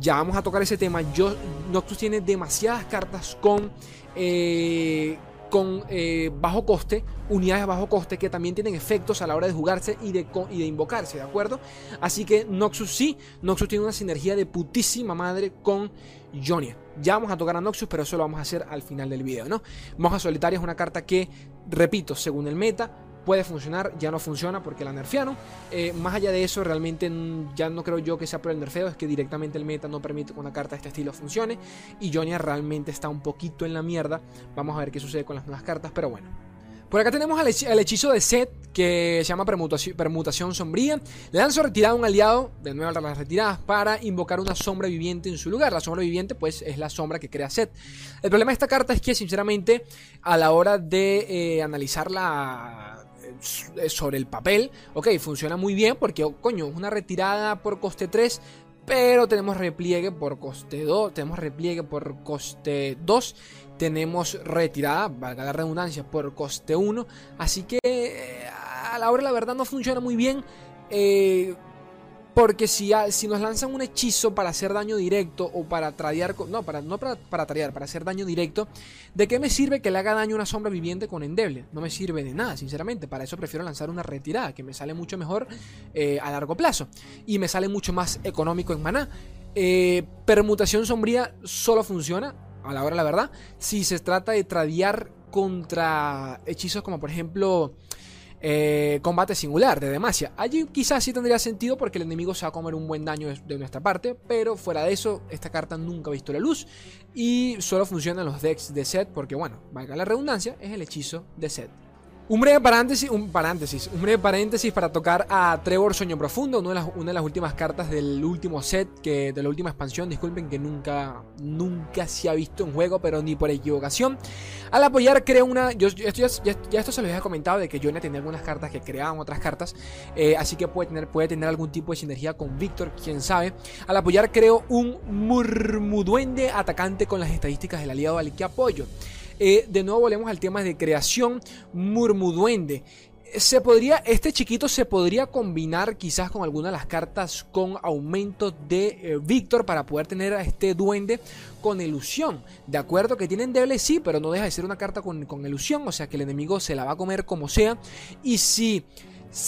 ya vamos a tocar ese tema, Yo, Noxus tiene demasiadas cartas con... Eh, con eh, bajo coste, unidades de bajo coste que también tienen efectos a la hora de jugarse y de, y de invocarse, ¿de acuerdo? Así que Noxus sí, Noxus tiene una sinergia de putísima madre con Jonia. Ya vamos a tocar a Noxus, pero eso lo vamos a hacer al final del video, ¿no? Monja Solitaria es una carta que, repito, según el meta, puede funcionar, ya no funciona porque la nerfearon. Eh, más allá de eso, realmente ya no creo yo que sea por el nerfeo, es que directamente el meta no permite que una carta de este estilo funcione. Y Jonia realmente está un poquito en la mierda. Vamos a ver qué sucede con las nuevas cartas, pero bueno. Por acá tenemos el hechizo de Set que se llama permutación, Sombría. Le lanzo retirada a un aliado, de nuevo a las retiradas, para invocar una sombra viviente en su lugar. La sombra viviente, pues, es la sombra que crea Set. El problema de esta carta es que, sinceramente, a la hora de eh, analizarla eh, sobre el papel, ok, funciona muy bien porque, oh, coño, es una retirada por coste 3, pero tenemos repliegue por coste 2, tenemos repliegue por coste 2, tenemos retirada, valga la redundancia, por coste 1, así que eh, a la hora la verdad no funciona muy bien. Eh, porque si, si nos lanzan un hechizo para hacer daño directo o para tradear. No, para, no para, para tradear, para hacer daño directo. ¿De qué me sirve que le haga daño una sombra viviente con endeble? No me sirve de nada, sinceramente. Para eso prefiero lanzar una retirada, que me sale mucho mejor eh, a largo plazo. Y me sale mucho más económico en maná. Eh, permutación sombría solo funciona, a la hora la verdad, si se trata de tradear contra hechizos como por ejemplo eh, combate singular de Demacia. Allí quizás sí tendría sentido porque el enemigo se va a comer un buen daño de, nuestra parte, pero fuera de eso, esta carta nunca ha visto la luz y solo funciona en los decks de set porque, bueno, valga la redundancia, es el hechizo de set. Un breve paréntesis, un paréntesis, un breve paréntesis para tocar a Trevor Sueño Profundo, una de, las, últimas cartas del último set, que, de la última expansión, disculpen que nunca, nunca se ha visto en juego, pero ni por equivocación. Al apoyar creo una, yo, ya, esto se lo había comentado de que yo tenía algunas cartas que creaban otras cartas, eh, así que puede tener, puede tener algún tipo de sinergia con Víctor, quién sabe. Al apoyar creo un murmuduende atacante con las estadísticas del aliado al que apoyo. Eh, de nuevo volvemos al tema de creación murmuduende. Se podría, este chiquito se podría combinar quizás con alguna de las cartas con aumento de eh, Víctor para poder tener a este duende con ilusión. De acuerdo que tienen deble, sí, pero no deja de ser una carta con, con ilusión, o sea que el enemigo se la va a comer como sea. Y si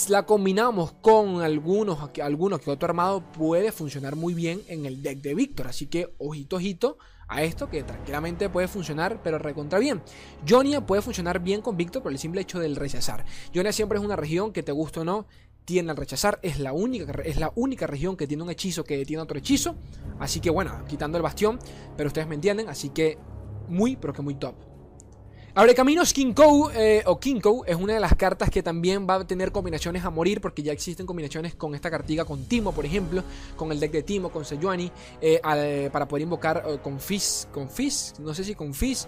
la combinamos con algunos, algunos que otro armado puede funcionar muy bien en el deck de Víctor. Así que ojito, ojito a esto que tranquilamente puede funcionar, pero recontra bien. Jonia puede funcionar bien con Víctor por el simple hecho del rechazar. Jonia siempre es una región que te gusta o no, tiene al rechazar. Es la, única, es la única región que tiene un hechizo que tiene otro hechizo. Así que bueno, quitando el bastión, pero ustedes me entienden. Así que muy, pero que muy top. Abre caminos Kinkou eh, o Kinkou es una de las cartas que también va a tener combinaciones a morir porque ya existen combinaciones con esta cartiga con Timo, por ejemplo, con el deck de Timo, con Sejuani, eh, para poder invocar eh, con Fizz, con Fizz, no sé si con Fizz.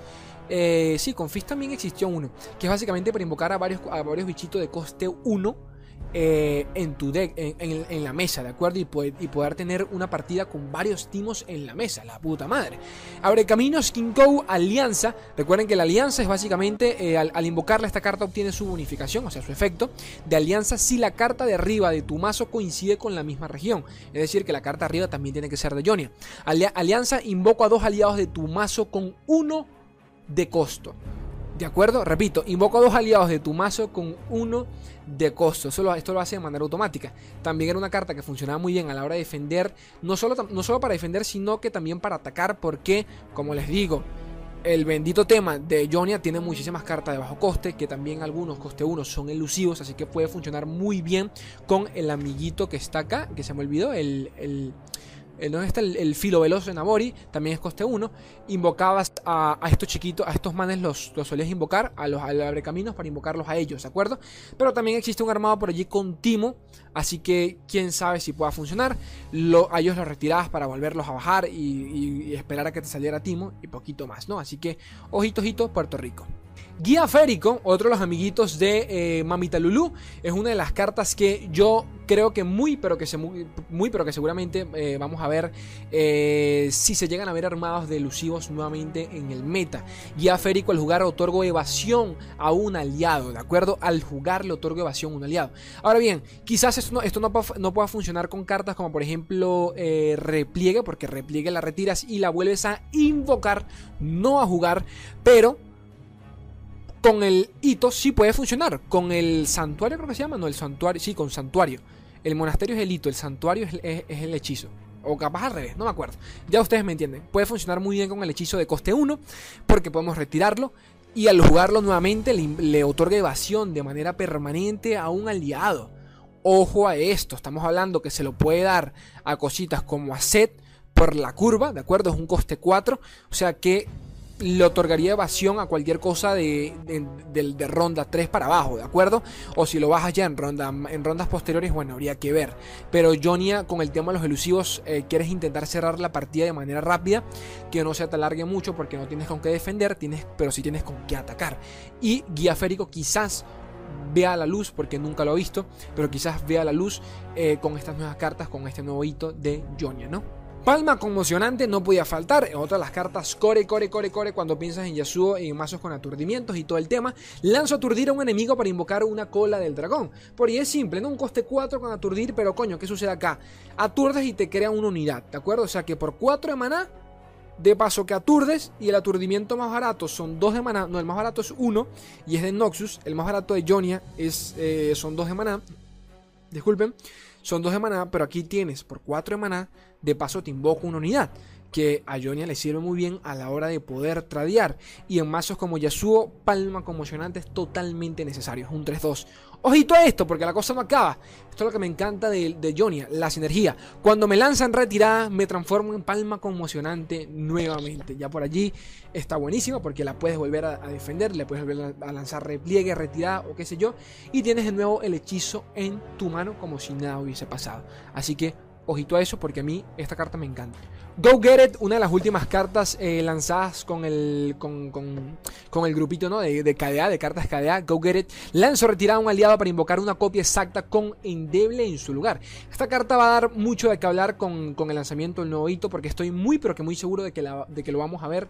sí, con Fizz también existió uno, que es básicamente para invocar a varios, a varios bichitos de coste 1 eh, en tu deck, en, la mesa, ¿de acuerdo? Y poder, tener una partida con varios timos en la mesa, la puta madre. Abre caminos Kinkou Alianza. Recuerden que la alianza es básicamente, eh, al, al, invocarla, esta carta obtiene su bonificación, o sea, su efecto de alianza si la carta de arriba de tu mazo coincide con la misma región. Es decir, que la carta arriba también tiene que ser de Jonia. alianza, invoco a dos aliados de tu mazo con uno de costo. ¿De acuerdo? Repito, invoco a dos aliados de tu mazo con uno de costo. esto lo hace de manera automática. También era una carta que funcionaba muy bien a la hora de defender. No solo, no solo para defender, sino que también para atacar. Porque, como les digo, el bendito tema de Jonia tiene muchísimas cartas de bajo coste, que también algunos coste 1 son elusivos, así que puede funcionar muy bien con el amiguito que está acá, que se me olvidó, el, el donde está el, filo veloz de Nabori, también es coste 1. Invocabas a, estos chiquitos, a estos manes los, los solías invocar, a los abre caminos para invocarlos a ellos, ¿de acuerdo? Pero también existe un armado por allí con Timo, así que quién sabe si pueda funcionar. Lo, a ellos los retirabas para volverlos a bajar y esperar a que te saliera Timo y poquito más, ¿no? Así que, ojito, ojito, Puerto Rico. Guía Férico, otro de los amiguitos de eh, Mamita Lulu, es una de las cartas que yo creo que muy, pero que, se, muy, pero que seguramente eh, vamos a ver eh, si se llegan a ver armados de elusivos nuevamente en el meta. Guía Férico al jugar otorgo evasión a un aliado, ¿de acuerdo? Al jugar le otorgo evasión a un aliado. Ahora bien, quizás esto no, no, no pueda funcionar con cartas como por ejemplo repliegue, porque repliegue la retiras y la vuelves a invocar, no a jugar, pero con el hito sí puede funcionar. Con el santuario creo que se llama, no, el santuario, sí, con santuario. El monasterio es el hito, el santuario es, el hechizo. O capaz al revés, no me acuerdo. Ya ustedes me entienden. Puede funcionar muy bien con el hechizo de coste 1, porque podemos retirarlo. Y al jugarlo nuevamente le, otorga evasión de manera permanente a un aliado. Ojo a esto, estamos hablando que se lo puede dar a cositas como a Set por la curva, ¿de acuerdo? Es un coste 4, o sea que le otorgaría evasión a cualquier cosa de, de, ronda 3 para abajo, ¿de acuerdo? O si lo bajas ya en, ronda, en rondas posteriores, bueno, habría que ver. Pero Jonia, con el tema de los elusivos, eh, quieres intentar cerrar la partida de manera rápida, que no se te alargue mucho porque no tienes con qué defender, tienes, pero sí tienes con qué atacar. Y Guía Férico quizás vea la luz, porque nunca lo he visto, pero quizás vea la luz eh, con estas nuevas cartas, con este nuevo hito de Jonia, ¿no? Palma conmocionante no podía faltar. En otras las cartas core, core, core, core cuando piensas en Yasuo y en mazos con aturdimientos y todo el tema. Lanzo aturdir a un enemigo para invocar una cola del dragón. Por ahí es simple, no un coste 4 con aturdir, pero coño, ¿qué sucede acá? Aturdes y te crea una unidad, ¿de acuerdo? O sea que por 4 de maná, de paso que aturdes y el aturdimiento más barato son 2 de maná. No, el más barato es 1 y es de Noxus. El más barato de Jonia es, eh, son 2 de maná. Disculpen. Son 2 de maná, pero aquí tienes por 4 de maná de paso te invoco una unidad que a Jonia le sirve muy bien a la hora de poder tradear. Y en mazos como Yasuo, palma conmocionante es totalmente necesario. Es un 3-2. Ojito a esto, porque la cosa no acaba. Esto es lo que me encanta de, de Jonia, la sinergia. Cuando me lanzan retirada, me transformo en palma conmocionante nuevamente. Ya por allí está buenísima, porque la puedes volver a, defender, le puedes volver a, lanzar repliegue, retirada o qué sé yo. Y tienes de nuevo el hechizo en tu mano como si nada hubiese pasado. Así que ojito a eso, porque a mí esta carta me encanta. Go Get It, una de las últimas cartas eh, lanzadas con el, con, el grupito ¿no? de, de, KDA, de cartas KDA. Go Get It. Lanzo retirada a un aliado para invocar una copia exacta con Endeble en su lugar. Esta carta va a dar mucho de qué hablar con, el lanzamiento del nuevo hito porque estoy muy pero que muy seguro de que, de que lo vamos a ver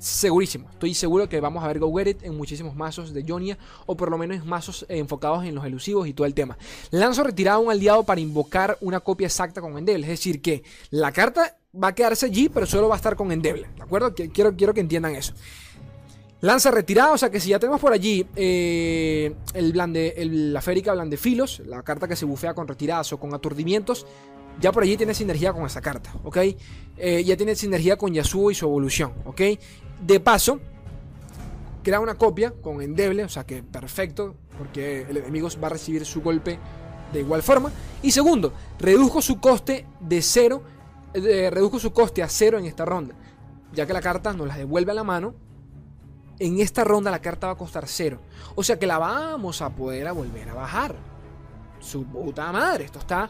Segurísimo, estoy seguro que vamos a ver Go Get It en muchísimos mazos de Jonia o por lo menos en mazos enfocados en los elusivos y todo el tema. Lanzo retirado a un aliado para invocar una copia exacta con Endeble, es decir, que la carta va a quedarse allí, pero solo va a estar con Endeble, ¿de acuerdo? Quiero, quiero que entiendan eso. Lanza retirado, o sea que si ya tenemos por allí eh, el la férica Blandefilos, la carta que se bufea con retiradas o con aturdimientos, ya por allí tiene sinergia con esa carta, ¿ok? Eh, ya tiene sinergia con Yasuo y su evolución, ¿ok? De paso, crea una copia con endeble, o sea que perfecto, porque el enemigo va a recibir su golpe de igual forma. Y segundo, redujo su coste de cero, eh, redujo su coste a cero en esta ronda, ya que la carta nos la devuelve a la mano. En esta ronda la carta va a costar cero, o sea que la vamos a poder volver a bajar. Su puta madre, esto está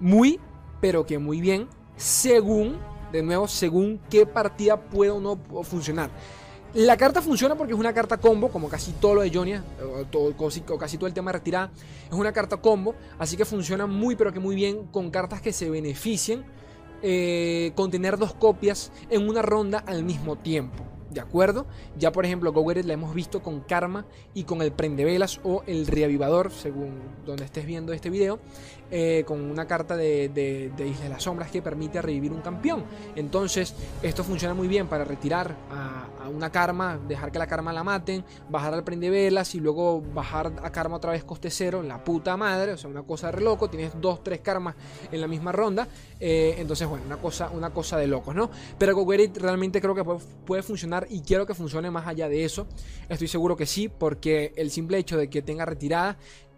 muy, pero que muy bien, según de nuevo, según qué partida puede o no funcionar. La carta funciona porque es una carta combo, como casi todo lo de Jonia, o, casi todo el tema de retirada, es una carta combo, así que funciona muy pero que muy bien con cartas que se beneficien eh, con tener dos copias en una ronda al mismo tiempo. ¿De acuerdo? Ya por ejemplo, Go la hemos visto con Karma y con el Prendevelas o el Reavivador, según donde estés viendo este video, eh, con una carta de, de, Isla de las Sombras que permite revivir un campeón. Entonces, esto funciona muy bien para retirar a, una Karma, dejar que la Karma la maten, bajar al Prendevelas y luego bajar a Karma otra vez coste cero, la puta madre, o sea, una cosa de re loco. Tienes dos, tres Karmas en la misma ronda. Eh, entonces, bueno, una cosa, una cosa de locos, ¿no? Pero Go realmente creo que puede funcionar y quiero que funcione más allá de eso. Estoy seguro que sí, porque el simple hecho de que tenga retirada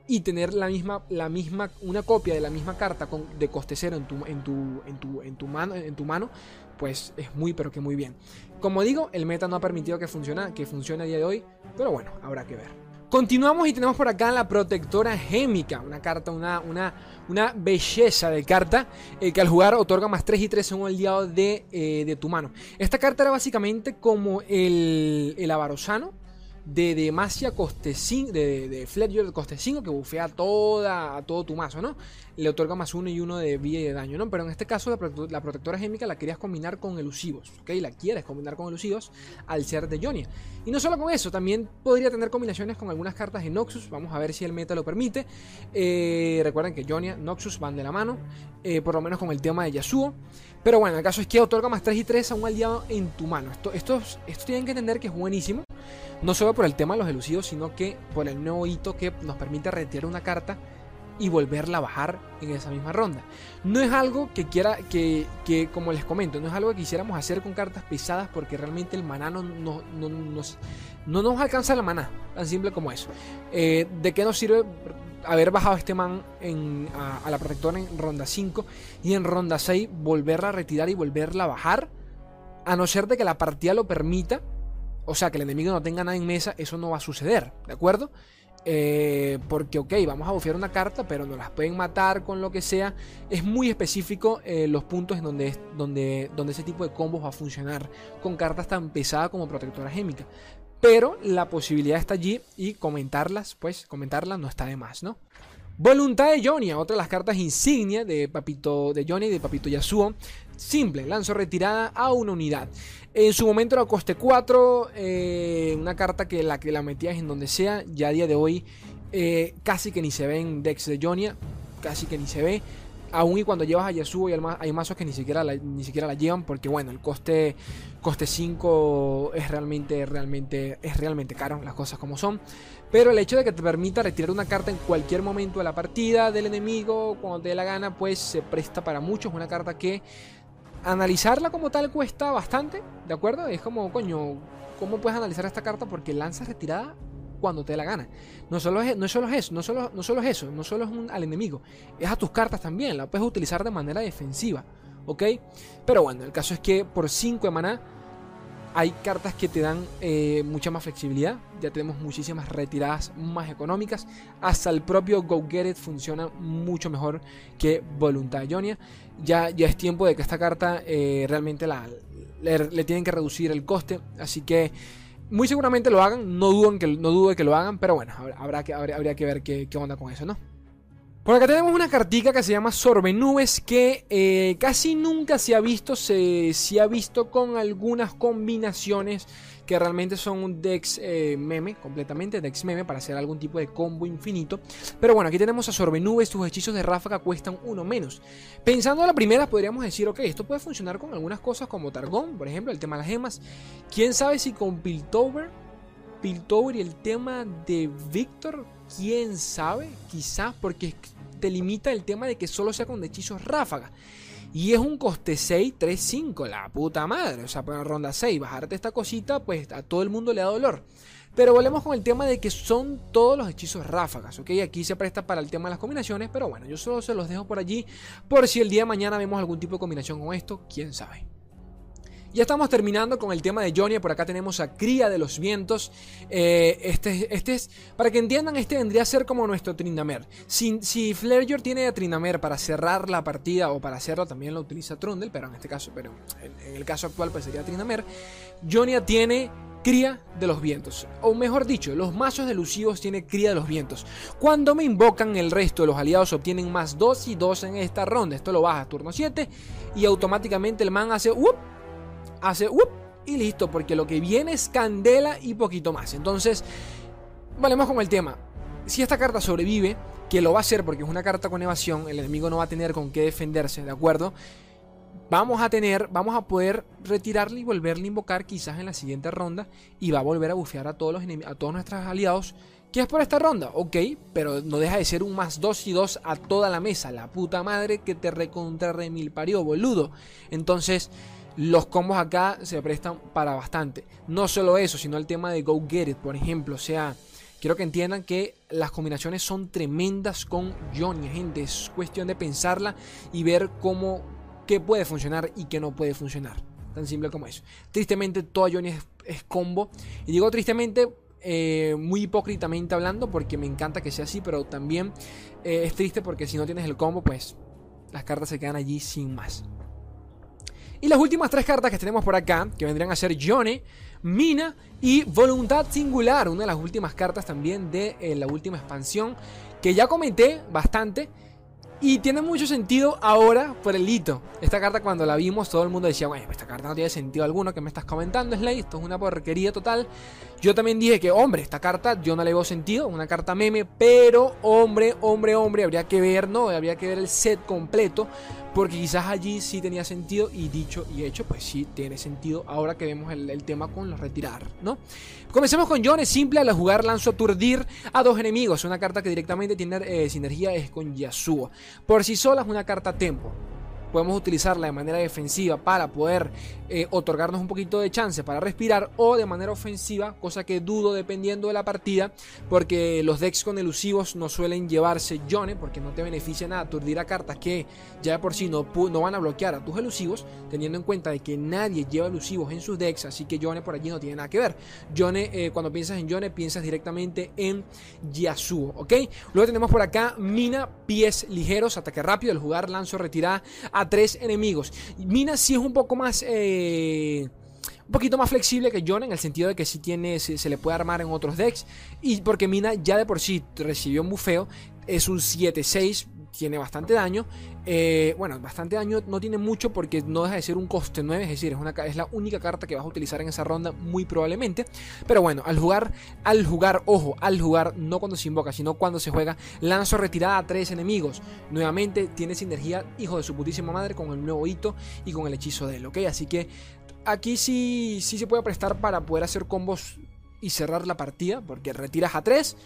y tener la misma, la misma, una copia de la misma carta con, de coste cero en tu, en tu, en tu, en tu mano, en tu mano, pues es muy pero que muy bien. Como digo, el meta no ha permitido que funcione, que funcione a día de hoy, pero bueno, habrá que ver. Continuamos y tenemos por acá la protectora gémica, una carta, una, una, una belleza de carta eh, que al jugar otorga más 3 y 3 según el diado de, eh, de, tu mano. Esta carta era básicamente como el, el Avarosano, de Demacia coste 5, de, de, coste 5, que bufea toda, todo tu mazo, ¿no? Le otorga más 1 y 1 de vida y de daño, ¿no? Pero en este caso la, protectora gémica la querías combinar con elusivos, ¿ok? La quieres combinar con elusivos al ser de Jonia. Y no solo con eso, también podría tener combinaciones con algunas cartas de Noxus, vamos a ver si el meta lo permite. Eh, recuerden que Jonia, Noxus van de la mano, eh, por lo menos con el tema de Yasuo. Pero bueno, el caso es que otorga más 3 y 3 a un aliado en tu mano. Esto, esto, esto tienen que entender que es buenísimo. No solo por el tema de los elusivos, sino que por el nuevo hito que nos permite retirar una carta y volverla a bajar en esa misma ronda. No es algo que quiera, que, que, como les comento, no es algo que quisiéramos hacer con cartas pesadas porque realmente el maná no, no, no, nos, no nos alcanza la maná, tan simple como eso. Eh, ¿De qué nos sirve haber bajado este man a, a, la protectora en ronda 5 y en ronda 6 volverla a retirar y volverla a bajar? A no ser de que la partida lo permita o sea, que el enemigo no tenga nada en mesa, eso no va a suceder, ¿de acuerdo? Eh, porque, ok, vamos a bufear una carta, pero no las pueden matar con lo que sea. Es muy específico eh, los puntos en donde, donde, donde ese tipo de combos va a funcionar con cartas tan pesadas como Protectora Gémica. Pero la posibilidad está allí y comentarlas, pues comentarlas no está de más, ¿no? Voluntad de Jonia, otra de las cartas insignia de Papito de Johnny y de Papito Yasuo. Simple, lanzo retirada a una unidad. En su momento era coste 4, eh, una carta que la que la metías en donde sea, ya a día de hoy eh, casi que ni se ve en decks de Jonia, casi que ni se ve. Aún y cuando llevas a Yasuo hay mazos que ni siquiera la, ni siquiera la llevan porque bueno, el coste coste 5 es realmente realmente es realmente caro, las cosas como son. Pero el hecho de que te permita retirar una carta en cualquier momento de la partida del enemigo cuando te dé la gana, pues se presta para muchos, una carta que analizarla como tal cuesta bastante, ¿de acuerdo? Es como, coño, ¿cómo puedes analizar esta carta? Porque lanza retirada cuando te dé la gana. No solo es, no solo es eso, no solo, no solo es eso, no solo es un, al enemigo, es a tus cartas también, la puedes utilizar de manera defensiva, ¿ok? Pero bueno, el caso es que por 5 de maná hay cartas que te dan eh, mucha más flexibilidad. Ya tenemos muchísimas retiradas más económicas. Hasta el propio Go Get It funciona mucho mejor que Voluntad Ionia. Ya, ya es tiempo de que esta carta eh, realmente la, le, tienen que reducir el coste. Así que muy seguramente lo hagan. No dudo, que, no dudo que lo hagan. Pero bueno, habrá que, habría, que ver qué, qué onda con eso, ¿no? Por acá tenemos una cartica que se llama Sorbenubes que eh, casi nunca se ha visto, se, ha visto con algunas combinaciones que realmente son un Dex eh, meme, completamente Dex meme para hacer algún tipo de combo infinito. Pero bueno, aquí tenemos a Sorbenubes, sus hechizos de ráfaga cuestan uno menos. Pensando a la primera podríamos decir, ok, esto puede funcionar con algunas cosas como Targón, por ejemplo, el tema de las gemas. ¿Quién sabe si con Piltover, Piltover y el tema de Victor, quién sabe? Quizás porque te limita el tema de que solo sea con hechizos ráfaga. Y es un coste 6, 3, 5, la puta madre. O sea, para ronda 6, bajarte esta cosita, pues a todo el mundo le da dolor. Pero volvemos con el tema de que son todos los hechizos ráfagas, ¿ok? Aquí se presta para el tema de las combinaciones, pero bueno, yo solo se los dejo por allí por si el día de mañana vemos algún tipo de combinación con esto, quién sabe. Ya estamos terminando con el tema de Johnny. Por acá tenemos a Cría de los Vientos. Eh, este, este es, para que entiendan, este vendría a ser como nuestro Trindamer. Si, si tiene a Trindamer para cerrar la partida o para hacerlo, también lo utiliza Trundle, pero en este caso, pero en, el caso actual pues sería Trindamer. Jonia tiene cría de los vientos. O mejor dicho, los mazos delusivos tienen cría de los vientos. Cuando me invocan, el resto de los aliados obtienen más 2 y 2 en esta ronda. Esto lo baja a turno 7 y automáticamente el man hace hace y listo, porque lo que viene es candela y poquito más. Entonces, valemos con el tema. Si esta carta sobrevive, que lo va a hacer porque es una carta con evasión, el enemigo no va a tener con qué defenderse, ¿de acuerdo? Vamos a tener, vamos a poder retirarle y volverle a invocar quizás en la siguiente ronda y va a volver a bufear a todos los a todos nuestros aliados. ¿Qué es por esta ronda? Ok, pero no deja de ser un más 2 y 2 a toda la mesa. La puta madre que te recontra mil parió, boludo. Entonces, los combos acá se prestan para bastante. No solo eso, sino el tema de Go Get It, por ejemplo. O sea, quiero que entiendan que las combinaciones son tremendas con Johnny, gente. Es cuestión de pensarla y ver cómo, qué puede funcionar y qué no puede funcionar. Tan simple como eso. Tristemente, toda Johnny es, combo. Y digo tristemente eh, muy hipócritamente hablando, porque me encanta que sea así, pero también eh, es triste porque si no tienes el combo, pues las cartas se quedan allí sin más. Y las últimas tres cartas que tenemos por acá, que vendrían a ser Yone, Mina y Voluntad Singular, una de las últimas cartas también de eh, la última expansión, que ya comenté bastante. Y tiene mucho sentido ahora por el hito. Esta carta cuando la vimos todo el mundo decía, bueno, esta carta no tiene sentido alguno que me estás comentando, Slay, esto es una porquería total. Yo también dije que, hombre, esta carta yo no le veo sentido, una carta meme, pero hombre, hombre, hombre, habría que ver, ¿no? Habría que ver el set completo porque quizás allí sí tenía sentido y dicho y hecho, pues sí tiene sentido ahora que vemos el, tema con los retirar, ¿no? Comencemos con John, es simple, al jugar lanzo aturdir a dos enemigos, una carta que directamente tiene eh, sinergia es con Yasuo. Por sí sola es una carta tempo podemos utilizarla de manera defensiva para poder eh, otorgarnos un poquito de chance para respirar o de manera ofensiva, cosa que dudo dependiendo de la partida, porque los decks con elusivos no suelen llevarse Yone, porque no te beneficia nada aturdir a cartas que ya de por sí no, no van a bloquear a tus elusivos, teniendo en cuenta de que nadie lleva elusivos en sus decks, así que Yone por allí no tiene nada que ver. Yone, eh, cuando piensas en Yone, piensas directamente en Yasuo, ¿ok? Luego tenemos por acá Mina, pies ligeros, ataque rápido, el jugar lanzo retirar a tres enemigos. Mina sí es un poco más... Eh, un poquito más flexible que John en el sentido de que si tiene, se, le puede armar en otros decks. Y porque Mina ya de por sí recibió un bufeo. Es un 7-6 tiene bastante daño. Eh, bueno, bastante daño no tiene mucho porque no deja de ser un coste 9, es decir, es, una, es la única carta que vas a utilizar en esa ronda muy probablemente. Pero bueno, al jugar, al jugar, ojo, al jugar, no cuando se invoca, sino cuando se juega, lanzo retirada a tres enemigos. Nuevamente tiene sinergia, hijo de su putísima madre, con el nuevo hito y con el hechizo de él, ¿ok? Así que aquí sí, sí se puede prestar para poder hacer combos y cerrar la partida, porque retiras a tres.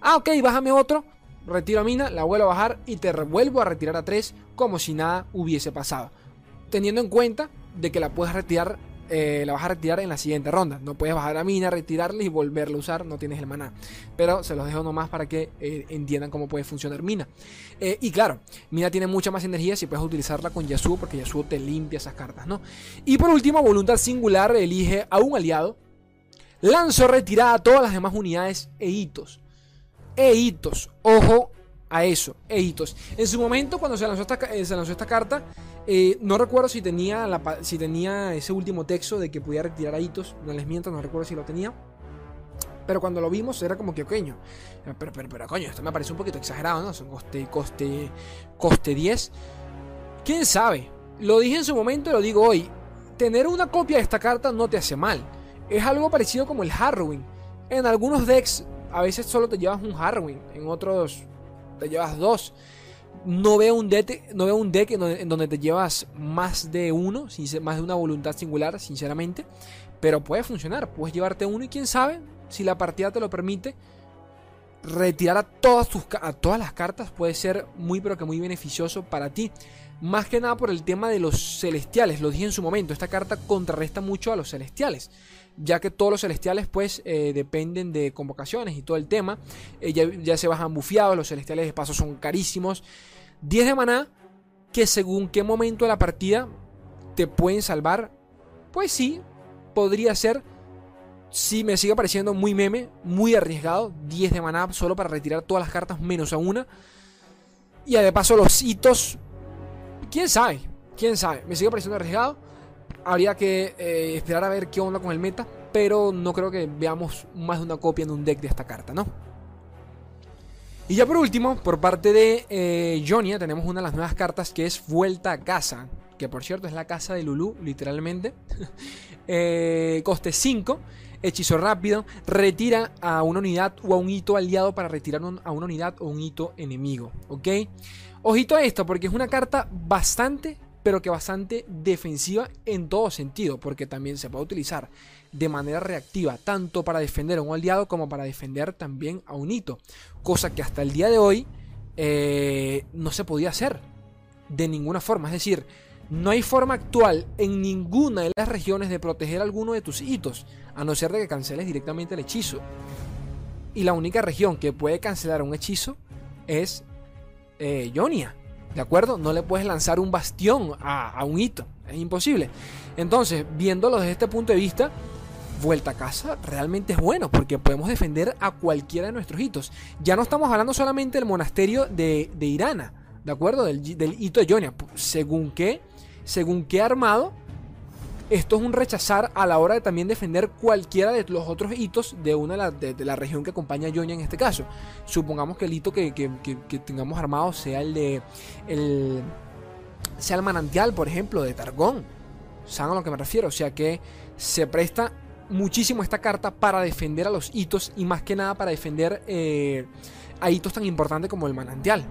Ah, ok, bájame otro retiro a mina, la vuelvo a bajar y te vuelvo a retirar a 3 como si nada hubiese pasado. Teniendo en cuenta de que la puedes retirar, eh, la vas a retirar en la siguiente ronda. No puedes bajar a mina, retirarla y volverla a usar, no tienes el maná. Pero se los dejo nomás para que eh, entiendan cómo puede funcionar mina. Eh, y claro, mina tiene mucha más energía si puedes utilizarla con Yasuo, porque Yasuo te limpia esas cartas, ¿no? Y por último, voluntad singular elige a un aliado. Lanzo retirada a todas las demás unidades e hitos e hitos. Ojo a eso, e hitos. En su momento, cuando se lanzó esta, eh, carta, eh, no recuerdo si tenía, ese último texto de que podía retirar a hitos. No les miento, no recuerdo si lo tenía. Pero cuando lo vimos era como que coño. Pero, pero, pero coño, esto me parece un poquito exagerado, ¿no? Son coste, coste, coste 10. ¿Quién sabe? Lo dije en su momento y lo digo hoy. Tener una copia de esta carta no te hace mal. Es algo parecido como el Harrowing. En algunos decks a veces solo te llevas un Harrowing, en otros te llevas dos. No veo un deck, no veo un deck en, donde, te llevas más de uno, más de una voluntad singular, sinceramente. Pero puede funcionar, puedes llevarte uno y quién sabe si la partida te lo permite. Retirar a todas, a todas las cartas puede ser muy pero que muy beneficioso para ti. Más que nada por el tema de los celestiales, lo dije en su momento, esta carta contrarresta mucho a los celestiales ya que todos los celestiales pues eh, dependen de convocaciones y todo el tema. Eh, ya, se bajan bufiados, los celestiales de paso son carísimos. 10 de maná que según qué momento de la partida te pueden salvar. Pues sí, podría ser. Sí, me sigue pareciendo muy meme, muy arriesgado. 10 de maná solo para retirar todas las cartas menos a una. Y de paso los hitos. ¿Quién sabe? ¿Quién sabe? Me sigue pareciendo arriesgado. Habría que eh, esperar a ver qué onda con el meta. Pero no creo que veamos más de una copia en un deck de esta carta, ¿no? Y ya por último, por parte de eh, Jonia, tenemos una de las nuevas cartas que es Vuelta a Casa. Que por cierto es la casa de Lulu, literalmente. <laughs> Eh, coste 5. Hechizo rápido. Retira a una unidad o a un hito aliado para retirar a una unidad o un hito enemigo. ¿Ok? Ojito a esto, porque es una carta bastante, pero que bastante defensiva en todo sentido, porque también se puede utilizar de manera reactiva, tanto para defender a un aliado como para defender también a un hito, cosa que hasta el día de hoy eh, no se podía hacer de ninguna forma, es decir, No hay forma actual en ninguna de las regiones de proteger alguno de tus hitos, a no ser de que canceles directamente el hechizo. Y la única región que puede cancelar un hechizo es eh, Ionia. ¿De acuerdo? No le puedes lanzar un bastión a, un hito. Es imposible. Entonces, viéndolo desde este punto de vista, vuelta a casa realmente es bueno porque podemos defender a cualquiera de nuestros hitos. Ya no estamos hablando solamente del monasterio de, Irana, ¿de acuerdo? Del, hito de Ionia. Según qué, según qué armado, esto es un rechazar a la hora de también defender cualquiera de los otros hitos de una de la, región que acompaña a Ionia en este caso. Supongamos que el hito que, tengamos armado sea el de. El, sea el manantial, por ejemplo, de Targón. ¿Saben a lo que me refiero? O sea que se presta muchísimo esta carta para defender a los hitos y más que nada para defender eh, a hitos tan importantes como el manantial.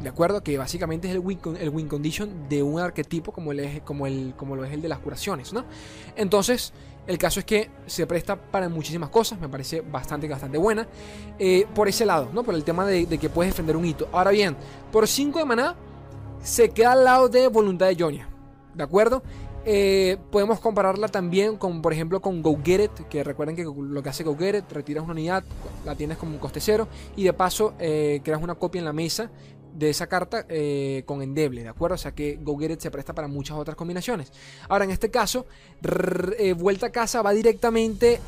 ¿De acuerdo? Que básicamente es el win, el win condition de un arquetipo como, el, como, el, como lo es el de las curaciones, ¿no? Entonces, el caso es que se presta para muchísimas cosas, me parece bastante, bastante buena. Eh, por ese lado, ¿no? Por el tema de, que puedes defender un hito. Ahora bien, por 5 de maná, se queda al lado de Voluntad de Jonia. ¿De acuerdo? Eh, podemos compararla también con, por ejemplo, con Go Get It, que recuerden que lo que hace Go Get It, retiras una unidad, la tienes como un coste cero y de paso eh, creas una copia en la mesa de esa carta eh, con endeble, ¿de acuerdo? O sea que Go Get It se presta para muchas otras combinaciones. Ahora, en este caso, Vuelta a Casa va directamente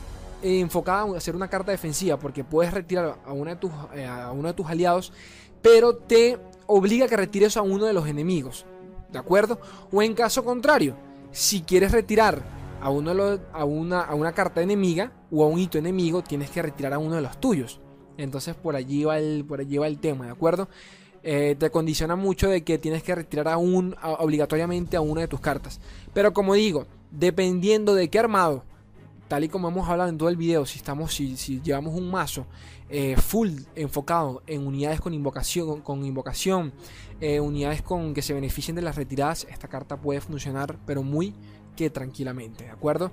enfocada a hacer una carta defensiva, porque puedes retirar a, de tus, a uno de tus aliados, pero te obliga a que retires a uno de los enemigos, ¿de acuerdo? O en caso contrario, si quieres retirar a, uno a, una, a una carta enemiga o a un hito enemigo, tienes que retirar a uno de los tuyos. Entonces por allí va el, por allí va el tema, ¿de acuerdo? Eh, te condiciona mucho de que tienes que retirar a un, obligatoriamente a una de tus cartas. Pero como digo, dependiendo de qué armado, tal y como hemos hablado en todo el video, si, estamos, si, si llevamos un mazo eh, full enfocado en unidades con invocación, con invocación eh, unidades con que se beneficien de las retiradas, esta carta puede funcionar, pero muy que tranquilamente, ¿de acuerdo?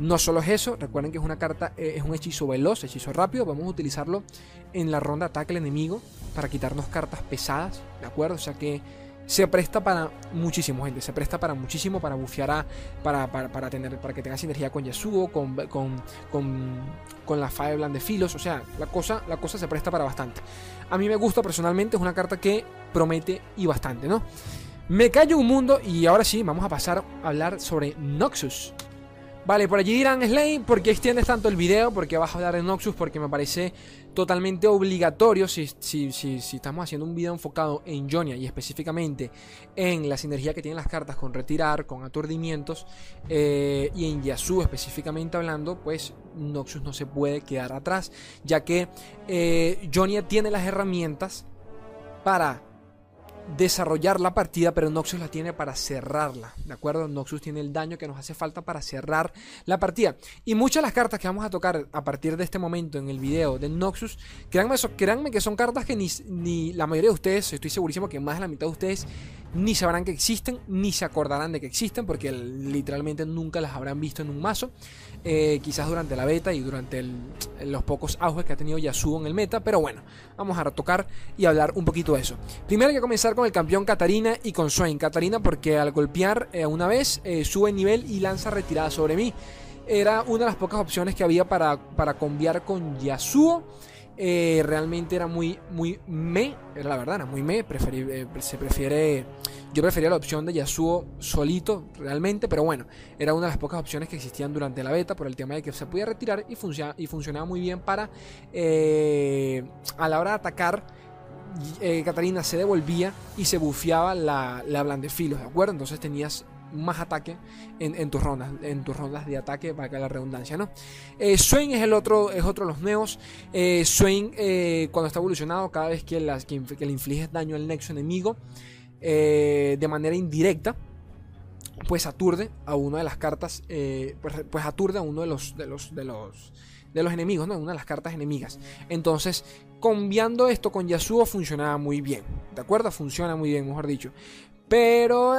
No solo es eso, recuerden que es una carta, eh, es un hechizo veloz, hechizo rápido, vamos a utilizarlo en la ronda ataque al enemigo para quitarnos cartas pesadas, ¿de acuerdo? O sea que se presta para muchísimo, gente. Se presta para muchísimo para bufear a. Para, para, tener, para que tengas sinergia con Yasuo, con, con, con, con la Fireland de Filos. O sea, la cosa, la cosa se presta para bastante. A mí me gusta personalmente, es una carta que promete y bastante, ¿no? Me callo un mundo y ahora sí, vamos a pasar a hablar sobre Noxus. Vale, por allí dirán, Slay, ¿por qué extiendes tanto el video? ¿Por qué vas a hablar de Noxus? Porque me parece totalmente obligatorio si, si, si, estamos haciendo un video enfocado en Jonia y específicamente en la sinergia que tienen las cartas con retirar, con aturdimientos eh, y en Yasuo específicamente hablando, pues Noxus no se puede quedar atrás, ya que eh, Jonia tiene las herramientas para desarrollar la partida, pero Noxus la tiene para cerrarla, ¿de acuerdo? Noxus tiene el daño que nos hace falta para cerrar la partida. Y muchas de las cartas que vamos a tocar a partir de este momento en el video de Noxus, créanme, que son cartas que ni, ni la mayoría de ustedes, estoy segurísimo que más de la mitad de ustedes ni sabrán que existen, ni se acordarán de que existen, porque literalmente nunca las habrán visto en un mazo. Eh, quizás durante la beta y durante los pocos auges que ha tenido Yasuo en el meta, pero bueno, vamos a tocar y hablar un poquito de eso. Primero hay que comenzar con el campeón Katarina y con Swain. Katarina porque al golpear eh, una vez eh, sube nivel y lanza retirada sobre mí. Era una de las pocas opciones que había para, para conviar con Yasuo. Eh, realmente era muy, muy me, era la verdad, era muy me, se prefiere, yo prefería la opción de Yasuo solito realmente, pero bueno, era una de las pocas opciones que existían durante la beta por el tema de que se podía retirar y, y funcionaba muy bien para, a la hora de atacar, Catarina se devolvía y se bufiaba la, la blandefilos, ¿de acuerdo? Entonces tenías más ataque en, tus rondas, en tus rondas de ataque, para que la redundancia, ¿no? Eh, Swain es el otro, es otro de los nuevos. Eh, Swain, eh, cuando está evolucionado, cada vez que, las, que, le infliges daño al nexo enemigo eh, de manera indirecta, pues aturde a una de las cartas, pues, pues, aturde a uno de los, de los, de los, de los enemigos, ¿no? Una de las cartas enemigas. Entonces, cambiando esto con Yasuo funcionaba muy bien, ¿de acuerdo? Funciona muy bien, mejor dicho. Pero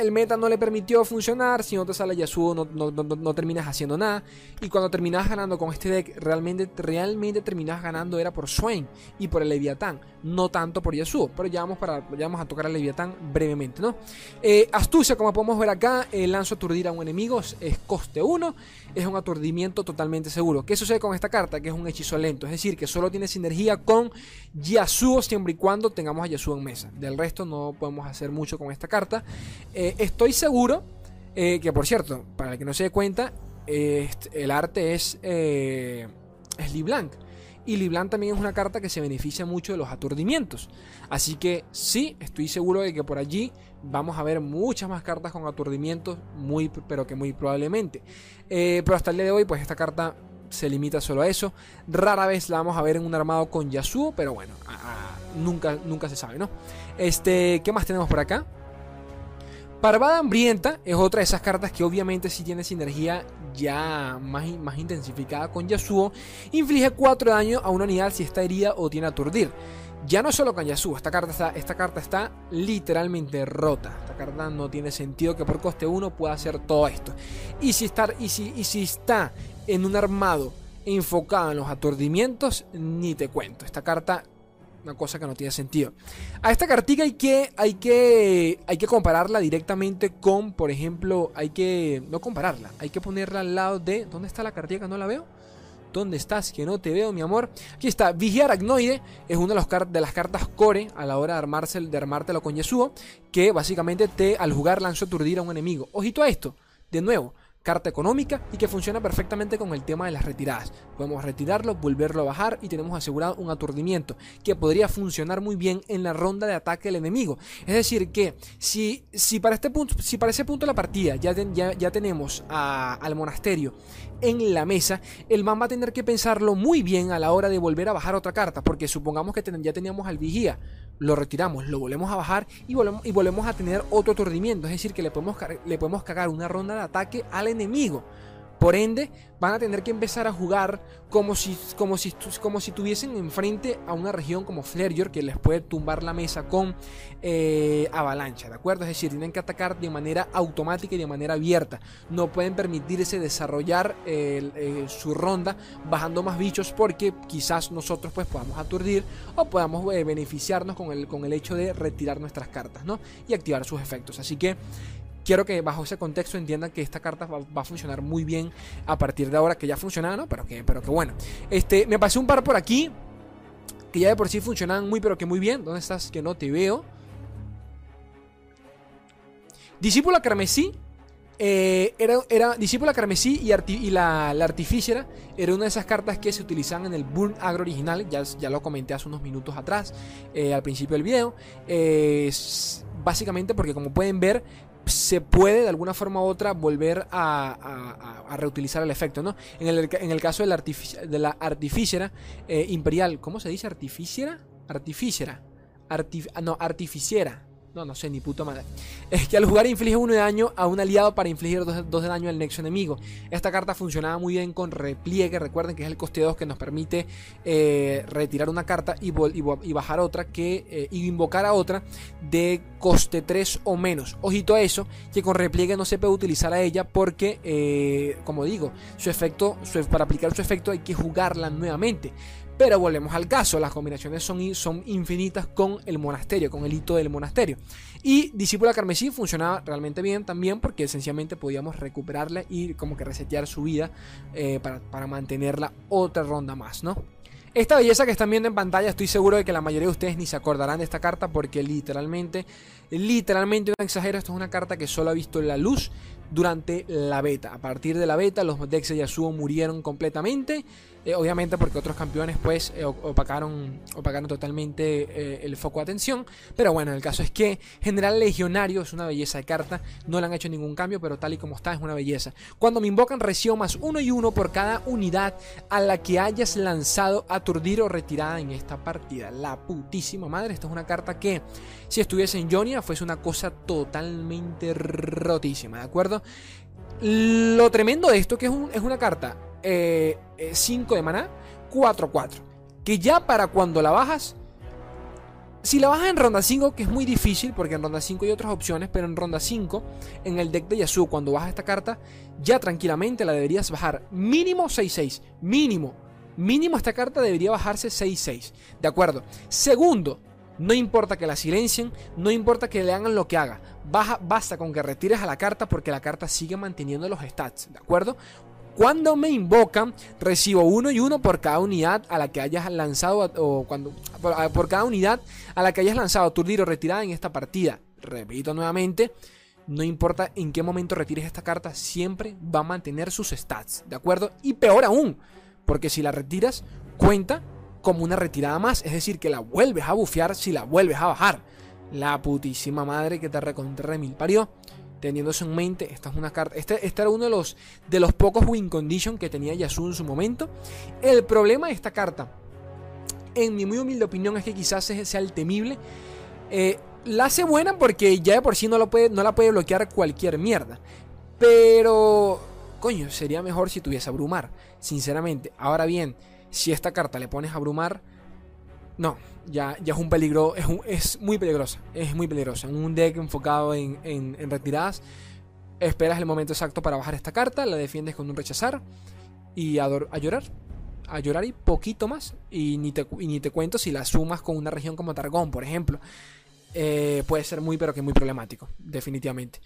el meta no le permitió funcionar, si no te sale Yasuo no, no, terminas haciendo nada. Y cuando terminas ganando con este deck, realmente, realmente terminas ganando era por Swain y por el Leviatán, no tanto por Yasuo. Pero ya vamos, para, ya vamos a tocar al Leviatán brevemente, ¿no? Eh, astucia, como podemos ver acá, el lanzo aturdir a un enemigo es coste 1, es un aturdimiento totalmente seguro. ¿Qué sucede con esta carta? Que es un hechizo lento, es decir, que solo tiene sinergia con Yasuo siempre y cuando tengamos a Yasuo en mesa. Del resto no podemos hacer mucho con esta carta. Eh, estoy seguro eh, que, por cierto, para el que no se dé cuenta, el arte es, eh, es Blanc. Y Liblan también es una carta que se beneficia mucho de los aturdimientos. Así que sí, estoy seguro de que por allí vamos a ver muchas más cartas con aturdimientos, muy, pero que muy probablemente. pero hasta el día de hoy, pues esta carta se limita solo a eso. Rara vez la vamos a ver en un armado con Yasuo, pero bueno, nunca, nunca se sabe, ¿no? Este, ¿qué más tenemos por acá? Parvada Hambrienta es otra de esas cartas que obviamente si tiene sinergia ya más, más intensificada con Yasuo. Inflige 4 daño a una unidad si está herida o tiene aturdir. Ya no solo con Yasuo, esta carta, está, esta carta está literalmente rota. Esta carta no tiene sentido que por coste 1 pueda hacer todo esto. Y si, y si, y si está en un armado enfocado en los aturdimientos, ni te cuento. Esta carta una cosa que no tiene sentido. A esta cartica hay que, hay que, hay que compararla directamente con, por ejemplo, hay que, no compararla, hay que ponerla al lado de, ¿dónde está la cartica? ¿No la veo? ¿Dónde estás? Que no te veo, mi amor. Aquí está, Vigia Aracnoide es una de, las cartas core a la hora de armártelo con Yasuo, que básicamente te, al jugar, lanzó aturdir a un enemigo. Ojito a esto, de nuevo, carta económica y que funciona perfectamente con el tema de las retiradas. Podemos retirarlo, volverlo a bajar y tenemos asegurado un aturdimiento que podría funcionar muy bien en la ronda de ataque del enemigo. Es decir, que si, si, para, este punto, si para ese punto de la partida ya, ya, ya tenemos al monasterio en la mesa, el man va a tener que pensarlo muy bien a la hora de volver a bajar otra carta, porque supongamos que ya teníamos al vigía lo retiramos, lo volvemos a bajar y volvemos, y volvemos a tener otro aturdimiento. Es decir, que le podemos, le podemos cagar una ronda de ataque al enemigo. Por ende, van a tener que empezar a jugar como si, como si, como si tuviesen enfrente a una región como Flareyor que les puede tumbar la mesa con eh, avalancha, ¿de acuerdo? Es decir, tienen que atacar de manera automática y de manera abierta. No pueden permitirse desarrollar eh, su ronda bajando más bichos porque quizás nosotros pues podamos aturdir o podamos eh, beneficiarnos con el, con el hecho de retirar nuestras cartas, ¿no? Y activar sus efectos. Así que quiero que bajo ese contexto entiendan que esta carta va, a funcionar muy bien a partir de ahora, que ya funcionaba, ¿no? Pero que, pero que bueno. Este, me pasé un par por aquí, que ya de por sí funcionaban muy, pero que muy bien. ¿Dónde estás? Que no te veo. Discípula Carmesí. Eh, era, era Discípula Carmesí y, la, la Artificiera era una de esas cartas que se utilizaban en el Burn Agro original. Ya, ya lo comenté hace unos minutos atrás, eh, al principio del video. básicamente porque, como pueden ver, se puede de alguna forma u otra volver a, reutilizar el efecto, ¿no? En el, en el caso de la, de eh, imperial, ¿cómo se dice? ¿Artificiera? Artificiera. Ah, no, artificiera. No, no sé, ni puta madre. Es que al jugar inflige uno de daño a un aliado para infligir dos, de daño al nexo enemigo. Esta carta funcionaba muy bien con repliegue. Recuerden que es el coste 2 que nos permite eh, retirar una carta y, bajar otra que, eh, invocar a otra de coste 3 o menos. Ojito a eso, que con repliegue no se puede utilizar a ella porque, eh, como digo, su efecto, para aplicar su efecto hay que jugarla nuevamente. Pero volvemos al caso, las combinaciones son, son infinitas con el monasterio, con el hito del monasterio. Y Discípula Carmesí funcionaba realmente bien también porque sencillamente podíamos recuperarla y como que resetear su vida eh, para, para mantenerla otra ronda más, ¿no? Esta belleza que están viendo en pantalla, estoy seguro de que la mayoría de ustedes ni se acordarán de esta carta porque literalmente, literalmente no exagero, esto es una carta que solo ha visto la luz durante la beta. A partir de la beta, los decks de Yasuo murieron completamente. Eh, obviamente porque otros campeones pues eh, opacaron, opacaron totalmente eh, el foco de atención. Pero bueno, el caso es que General Legionario es una belleza de carta. No le han hecho ningún cambio, pero tal y como está es una belleza. Cuando me invocan recibo más uno y uno por cada unidad a la que hayas lanzado, aturdir o retirada en esta partida. La putísima madre. Esta es una carta que si estuviese en Jonia fuese una cosa totalmente rotísima, ¿de acuerdo? Lo tremendo de esto que es, es una carta 5 eh, eh, de maná, 4-4. Que ya para cuando la bajas, Si la bajas en ronda 5, que es muy difícil, porque en ronda 5 hay otras opciones, pero en ronda 5, en el deck de Yasuo, cuando bajas esta carta, ya tranquilamente la deberías bajar mínimo 6-6. Mínimo. Mínimo esta carta debería bajarse 6-6. ¿De acuerdo? Segundo, no importa que la silencien, no importa que le hagan lo que haga. Baja, basta con que retires a la carta porque la carta sigue manteniendo los stats. ¿De acuerdo? Cuando me invocan, recibo uno y uno por cada unidad a la que hayas lanzado, o cuando, por, cada unidad a la que hayas lanzado o retirada en esta partida. Repito nuevamente, no importa en qué momento retires esta carta, siempre va a mantener sus stats, ¿de acuerdo? Y peor aún, porque si la retiras, cuenta como una retirada más, es decir, que la vuelves a bufear si la vuelves a bajar. La putísima madre que te recontra mil parió teniendo eso en mente, esta es una carta. Este, este, era uno de los, de los pocos win condition que tenía Yasuo en su momento. El problema de esta carta, en mi muy humilde opinión, es que quizás sea el temible. Eh, la hace buena porque ya de por sí no, lo puede, no la puede bloquear cualquier mierda. Pero, coño, sería mejor si tuviese abrumar, sinceramente. Ahora bien, si esta carta le pones a abrumar, no, ya, ya es un peligro, es, muy peligrosa, es muy peligrosa. En un deck enfocado en, en, retiradas, esperas el momento exacto para bajar esta carta, la defiendes con un rechazar y a, a llorar. A llorar y poquito más. Y ni, te, ni te cuento si la sumas con una región como Targón, por ejemplo. Eh, puede ser muy, pero que muy problemático, definitivamente.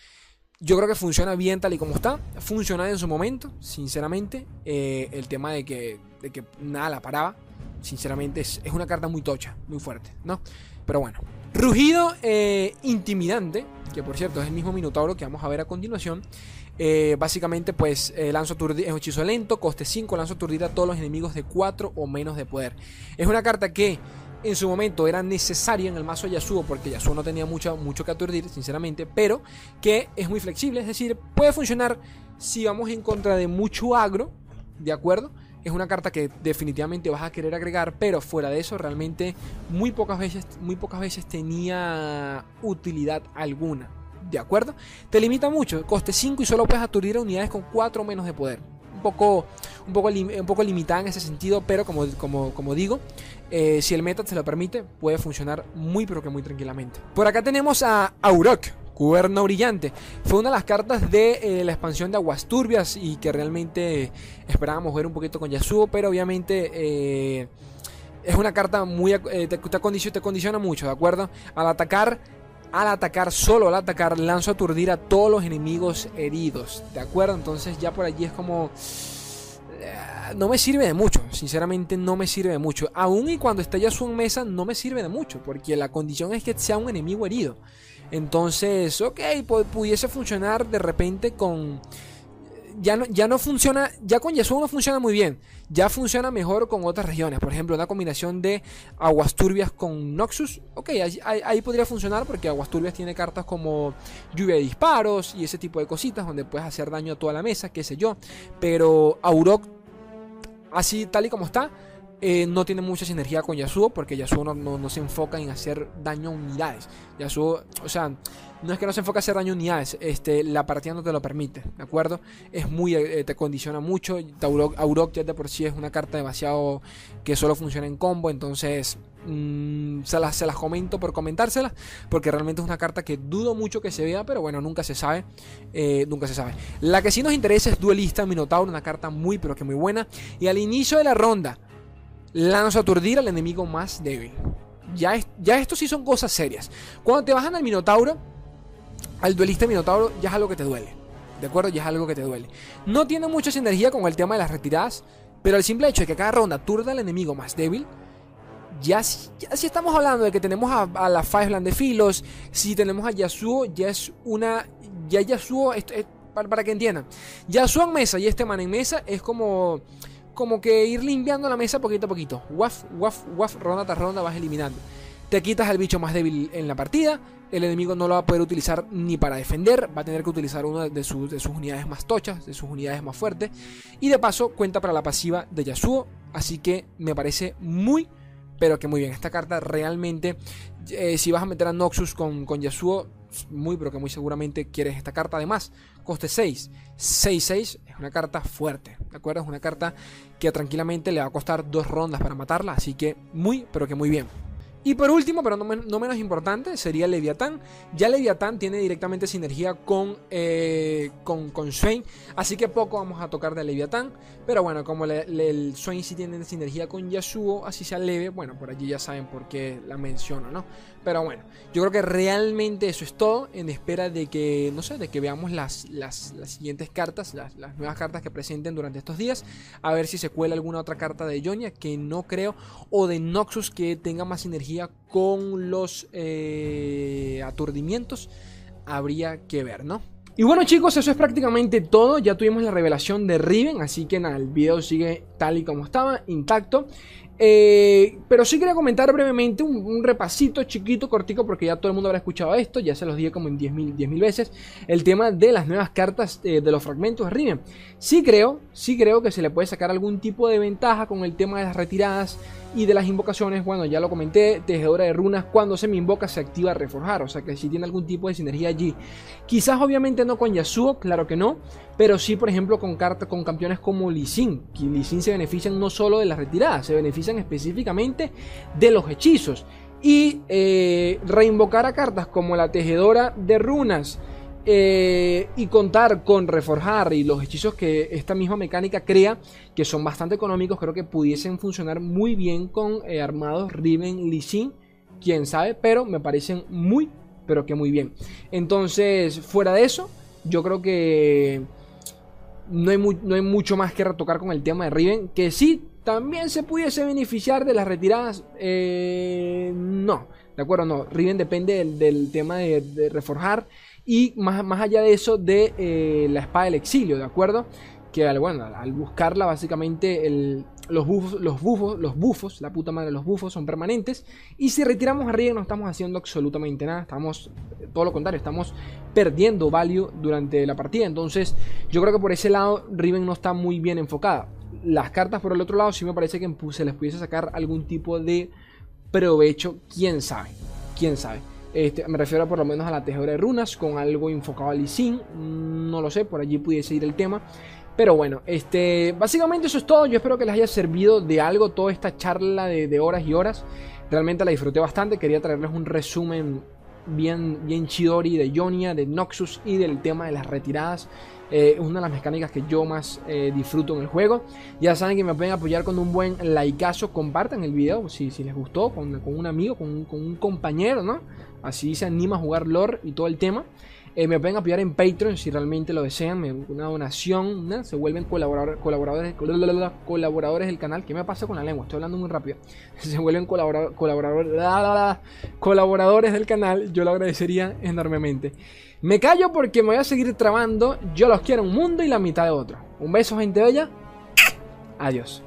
Yo creo que funciona bien tal y como está. Funciona en su momento, sinceramente. Eh, el tema de que, de que nada la paraba sinceramente es, una carta muy tocha, muy fuerte, ¿no? Pero bueno. Rugido eh, intimidante, que por cierto es el mismo Minotauro que vamos a ver a continuación. Eh, básicamente, pues eh, lanzo es un hechizo lento, coste 5, lanzo aturdir a todos los enemigos de 4 o menos de poder. Es una carta que en su momento era necesaria en el mazo Yasuo, porque Yasuo no tenía mucho, mucho que aturdir, sinceramente, pero que es muy flexible, es decir, puede funcionar si vamos en contra de mucho agro, ¿de acuerdo? Es una carta que definitivamente vas a querer agregar, pero fuera de eso realmente muy pocas veces, muy pocas veces tenía utilidad alguna. ¿De acuerdo? Te limita mucho, coste 5 y solo puedes aturdir a unidades con 4 o menos de poder. Un poco, un poco, un poco limitada en ese sentido, pero como, como, como digo, eh, si el meta se lo permite, puede funcionar muy pero que muy tranquilamente. Por acá tenemos a Aurok, Cuerno Brillante. Fue una de las cartas de eh, la expansión de Aguas Turbias y que realmente esperábamos ver un poquito con Yasuo, pero obviamente eh, es una carta muy... Eh, te, condiciona, mucho, ¿de acuerdo? Al atacar, al atacar, solo al atacar, lanzo a aturdir a todos los enemigos heridos, ¿de acuerdo? Entonces ya por allí es como... No me sirve de mucho, sinceramente no me sirve de mucho. Aún y cuando esté Yasuo en mesa no me sirve de mucho, porque la condición es que sea un enemigo herido. Entonces, ok, pudiese funcionar de repente con... Ya no, ya no funciona, ya con Yasuo no funciona muy bien, ya funciona mejor con otras regiones, por ejemplo, una combinación de Aguas Turbias con Noxus, ok, ahí, podría funcionar porque Aguas Turbias tiene cartas como lluvia de disparos y ese tipo de cositas donde puedes hacer daño a toda la mesa, qué sé yo, pero Aurok, así tal y como está, eh, no tiene mucha sinergia con Yasuo porque Yasuo no, se enfoca en hacer daño a unidades. Yasuo, o sea, no es que no se enfoque en hacer daño a unidades, este, la partida no te lo permite, ¿de acuerdo? Es muy, eh, te condiciona mucho. Aurok, ya de por sí es una carta demasiado que solo funciona en combo, entonces mm, se, las, se las comento por comentárselas porque realmente es una carta que dudo mucho que se vea, pero bueno, nunca se sabe, eh, nunca se sabe. La que sí nos interesa es Duelista Minotauro, una carta muy pero que muy buena. Y al inicio de la ronda, lanza aturdir al enemigo más débil. Ya, es, ya esto sí son cosas serias. Cuando te bajan al Minotauro, al duelista Minotauro, ya es algo que te duele. ¿De acuerdo? Ya es algo que te duele. No tiene mucha sinergia con el tema de las retiradas, pero el simple hecho de que cada ronda aturda al enemigo más débil, ya, ya si estamos hablando de que tenemos a, la Fiveland de Filos, si tenemos a Yasuo, ya es una. Ya Yasuo, para, para que entiendan, Yasuo en mesa y este man en mesa es como como que ir limpiando la mesa poquito a poquito. Waf, waf, waf, ronda tras ronda vas eliminando. Te quitas al bicho más débil en la partida. El enemigo no lo va a poder utilizar ni para defender. Va a tener que utilizar una de, sus, de sus unidades más tochas, de sus unidades más fuertes. Y de paso cuenta para la pasiva de Yasuo. Así que me parece muy, pero que muy bien. Esta carta realmente, eh, si vas a meter a Noxus con, con Yasuo, muy, pero que muy seguramente quieres esta carta. Además, coste 6. 6-6 es una carta fuerte, ¿de acuerdo? Es una carta que tranquilamente le va a costar dos rondas para matarla, así que muy, pero que muy bien. Y por último, pero no, menos importante, sería Leviatán. Ya Leviatán tiene directamente sinergia con, eh, con, con, Swain, así que poco vamos a tocar de Leviatán. Pero bueno, como el Swain sí tiene sinergia con Yasuo, así sea leve, bueno, por allí ya saben por qué la menciono, ¿no? Pero bueno, yo creo que realmente eso es todo en espera de que, no sé, de que veamos las, las, siguientes cartas, las, nuevas cartas que presenten durante estos días. A ver si se cuela alguna otra carta de Jonia, que no creo, o de Noxus que tenga más sinergia con los eh, aturdimientos. Habría que ver, ¿no? Y bueno chicos, eso es prácticamente todo. Ya tuvimos la revelación de Riven, así que nada, el video sigue tal y como estaba, intacto. Eh, pero sí quería comentar brevemente un, repasito chiquito, cortico, porque ya todo el mundo habrá escuchado esto, ya se los dije como en 10.000 mil veces, el tema de las nuevas cartas eh, de los fragmentos de Riven. Sí creo, sí creo que se le puede sacar algún tipo de ventaja con el tema de las retiradas y de las invocaciones, bueno, ya lo comenté, tejedora de runas, cuando se me invoca se activa reforjar, o sea que si tiene algún tipo de sinergia allí. Quizás obviamente no con Yasuo, claro que no, pero sí por ejemplo con cartas con campeones como Lee Sin, que Lee se benefician no solo de las retiradas, se benefician específicamente de los hechizos. Y eh, reinvocar a cartas como la tejedora de runas, eh, y contar con reforjar y los hechizos que esta misma mecánica crea, que son bastante económicos, creo que pudiesen funcionar muy bien con eh, armados Riven Lee quién sabe, pero me parecen muy, pero que muy bien. Entonces, fuera de eso, yo creo que no hay, no hay mucho más que retocar con el tema de Riven, que sí, también se pudiese beneficiar de las retiradas, eh, no, de acuerdo, no, Riven depende del, tema de reforjar y más, más allá de eso, de eh, la espada del exilio, ¿de acuerdo? Que al, bueno, al buscarla, básicamente los bufos, los bufos, los bufos, la puta madre, los bufos son permanentes. Y si retiramos a Riven no estamos haciendo absolutamente nada. Estamos, todo lo contrario, estamos perdiendo value durante la partida. Entonces, yo creo que por ese lado, Riven no está muy bien enfocada. Las cartas por el otro lado, sí me parece que se les pudiese sacar algún tipo de provecho. Quién sabe, quién sabe. Este, me refiero por lo menos a la tejedora de runas con algo enfocado al Sin. No lo sé, por allí pudiese ir el tema. Pero bueno, este, básicamente eso es todo. Yo espero que les haya servido de algo toda esta charla de, horas y horas. Realmente la disfruté bastante. Quería traerles un resumen bien, bien chidori de Ionia, de Noxus y del tema de las retiradas. Eh, una de las mecánicas que yo más eh, disfruto en el juego. Ya saben que me pueden apoyar con un buen likeazo. Compartan el video si, si les gustó, con, un amigo, con, con un compañero, ¿no? Así se anima a jugar lore y todo el tema. Eh, me pueden apoyar en Patreon si realmente lo desean. Una donación, se vuelven colaboradores, colaboradores, colaboradores del canal. ¿Qué me pasa con la lengua? Estoy hablando muy rápido. <laughs> Se vuelven colaboradores, colaboradores del canal. Yo lo agradecería enormemente. Me callo porque me voy a seguir trabando. Yo los quiero un mundo y la mitad de otro. Un beso, gente bella. Adiós.